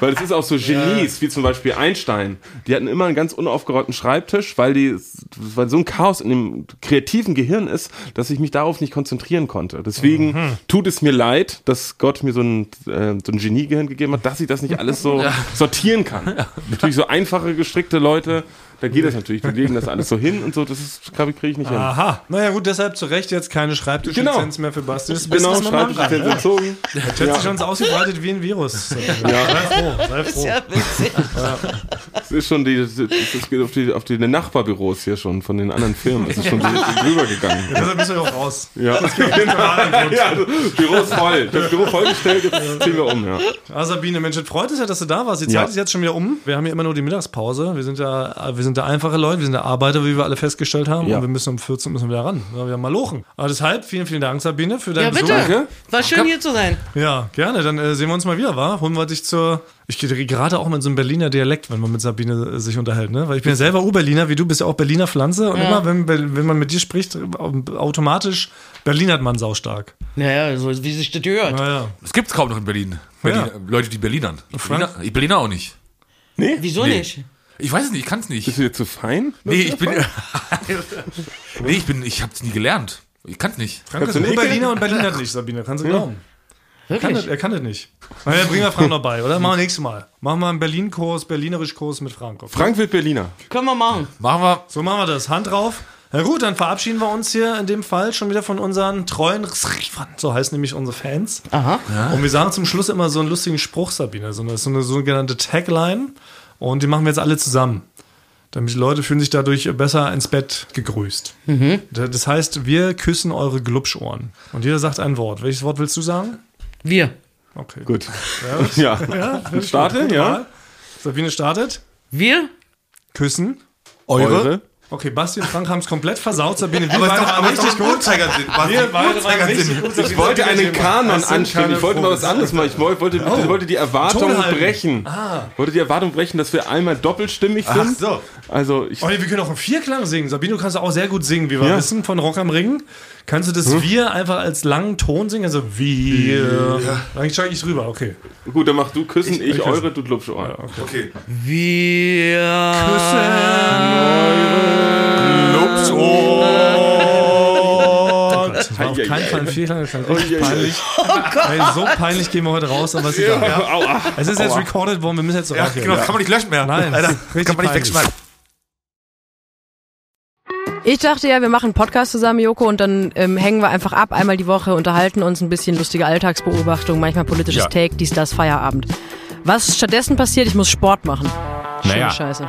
[SPEAKER 4] weil es ist auch so Genies, wie zum Beispiel Einstein. Die hatten immer einen ganz unaufgeräumten Schreibtisch, weil die, weil so ein Chaos in dem kreativen Gehirn ist, dass ich mich darauf nicht konzentrieren konnte. Deswegen
[SPEAKER 3] Mhm.
[SPEAKER 4] tut es mir leid, dass Gott mir so ein, äh, so ein Geniegehirn gegeben hat, dass ich das nicht alles so sortieren kann. Natürlich so einfache, gestrickte Leute, da geht das natürlich. Die legen das alles so hin und so, das ist, glaube ich, kriege ich nicht hin.
[SPEAKER 3] Aha. Naja, gut, deshalb zu Recht jetzt keine Schreibtischlizenz mehr für Basti. Das ist
[SPEAKER 4] Genau,
[SPEAKER 3] Business normal
[SPEAKER 4] Schreibtisch
[SPEAKER 3] dran,
[SPEAKER 4] sind entzogen.
[SPEAKER 3] Jetzt hat sich uns ausgebreitet wie ein Virus. Sei froh, sei froh.
[SPEAKER 5] Ja, witzig.
[SPEAKER 4] Das ist schon die, das geht auf die, auf die Nachbarbüros hier schon von den anderen Firmen. Das ist schon rübergegangen.
[SPEAKER 3] Deshalb müssen wir auch raus.
[SPEAKER 4] Ja, ja Büro ist voll. Das Büro vollgestellt, jetzt ziehen wir um, ja.
[SPEAKER 3] Ah, Sabine, Mensch, es freut uns ja, dass du da warst. Die Zeit
[SPEAKER 4] Ja.
[SPEAKER 3] ist jetzt schon wieder um. Wir haben ja immer nur die Mittagspause. Wir sind ja, wir sind da einfache Leute, wir sind da Arbeiter, wie wir alle festgestellt haben.
[SPEAKER 4] Ja.
[SPEAKER 3] Und wir müssen um 14 müssen wir wieder ran. Ja, wir haben mal lochen. Aber deshalb, vielen, vielen Dank, Sabine, für deinen
[SPEAKER 5] Ja, bitte.
[SPEAKER 3] Besuch.
[SPEAKER 4] Danke.
[SPEAKER 5] War schön hier zu sein.
[SPEAKER 3] Ja, gerne. Dann äh, sehen wir uns mal wieder, wa? Holen wir dich zur. Ich gehe gerade auch mit so einem Berliner Dialekt, wenn man mit Sabine äh, sich unterhält, ne? Weil ich bin ja selber Ur-Berliner, wie du bist ja auch Berliner Pflanze. Und
[SPEAKER 5] Ja.
[SPEAKER 3] immer, wenn, wenn man mit dir spricht, automatisch Berlinert man saustark.
[SPEAKER 5] Naja, so wie sich das gehört.
[SPEAKER 3] Naja.
[SPEAKER 2] Das gibt's kaum noch in Berlin. Berlin Leute, die Berlinern. Ich Berliner, ich Berliner auch nicht.
[SPEAKER 5] Wieso
[SPEAKER 2] Nee.
[SPEAKER 5] nicht?
[SPEAKER 2] Ich weiß es nicht, ich kann es nicht.
[SPEAKER 4] Bist du jetzt zu fein?
[SPEAKER 2] Nee, ich bin. [LAUGHS] nee, ich bin. Ich hab's nie gelernt. Ich kann's nicht.
[SPEAKER 3] Frank ist
[SPEAKER 4] du nicht?
[SPEAKER 3] Ur-Berliner und Berliner nicht, Sabine. Kannst du glauben. Kann das, er kann das nicht. Na ja, bringen wir Frank noch bei, oder? Machen wir nächstes Mal. Machen wir einen Berlin-Kurs, Berlinerisch-Kurs mit Frank.
[SPEAKER 4] Frank wird Berliner.
[SPEAKER 5] Können wir machen.
[SPEAKER 2] Machen wir.
[SPEAKER 3] So machen wir das. Hand drauf. Na gut, dann verabschieden wir uns hier in dem Fall schon wieder von unseren treuen, so heißen nämlich unsere Fans.
[SPEAKER 5] Aha.
[SPEAKER 3] Und wir sagen zum Schluss immer so einen lustigen Spruch, Sabine, so eine, so eine sogenannte Tagline. Und die machen wir jetzt alle zusammen. Damit die Leute fühlen sich dadurch besser ins Bett gegrüßt. Das heißt, wir küssen eure Glubschohren. Und jeder sagt ein Wort. Welches Wort willst du sagen?
[SPEAKER 5] Wir.
[SPEAKER 3] Okay.
[SPEAKER 4] Gut. Ja. [LAUGHS] Starte, ja.
[SPEAKER 3] Sabine startet.
[SPEAKER 5] Wir?
[SPEAKER 3] Küssen.
[SPEAKER 4] Eure.
[SPEAKER 3] Okay, Basti und Frank haben es komplett versaut. Sabine, wir
[SPEAKER 1] Aber
[SPEAKER 3] beide
[SPEAKER 1] doch
[SPEAKER 3] waren richtig gut. Wir beide waren richtig gut.
[SPEAKER 4] Ich wollte einen Kanon anstellen.
[SPEAKER 3] keine
[SPEAKER 4] Ich wollte mal was anderes machen. Ich wollte,
[SPEAKER 3] Oh.
[SPEAKER 4] wollte die Erwartung brechen. Ich wollte die Erwartung brechen, dass wir einmal doppelstimmig
[SPEAKER 1] Ach
[SPEAKER 4] sind.
[SPEAKER 1] so.
[SPEAKER 4] Also ich.
[SPEAKER 3] Oh, nee, wir können auch im Vierklang singen. Sabine, du kannst auch sehr gut singen, wie wir
[SPEAKER 4] Ja.
[SPEAKER 3] wissen, von Rock am Ring. Kannst du das Wir einfach als langen Ton singen? Also wir. Dann schaue ich rüber, okay.
[SPEAKER 4] Gut, dann mach du küssen, ich,
[SPEAKER 3] ich
[SPEAKER 4] eure, du Glubschohren.
[SPEAKER 1] Okay.
[SPEAKER 5] Wir. [LAUGHS]
[SPEAKER 3] Das war auf
[SPEAKER 4] Ei, ei,
[SPEAKER 3] keinen
[SPEAKER 4] ei.
[SPEAKER 3] Fall ein Vierklang, das klang richtig
[SPEAKER 4] ei, ei.
[SPEAKER 3] peinlich. [LAUGHS] Hey, so peinlich gehen wir heute raus, aber es ist egal.
[SPEAKER 4] Aua.
[SPEAKER 3] Es ist jetzt recorded worden, wir müssen jetzt
[SPEAKER 2] Ja,
[SPEAKER 3] raus.
[SPEAKER 2] genau, kann man nicht löschen mehr.
[SPEAKER 3] Nein,
[SPEAKER 2] Alter, kann man nicht
[SPEAKER 3] peinlich.
[SPEAKER 2] wegschneiden.
[SPEAKER 6] Ich dachte ja, wir machen einen Podcast zusammen, Joko, und dann ähm, hängen wir einfach ab, einmal die Woche, unterhalten uns ein bisschen lustige Alltagsbeobachtung, manchmal politisches
[SPEAKER 7] Ja.
[SPEAKER 6] Take, dies, das, Feierabend. Was stattdessen passiert, ich muss Sport machen. Schöne
[SPEAKER 7] Naja.
[SPEAKER 6] Scheiße.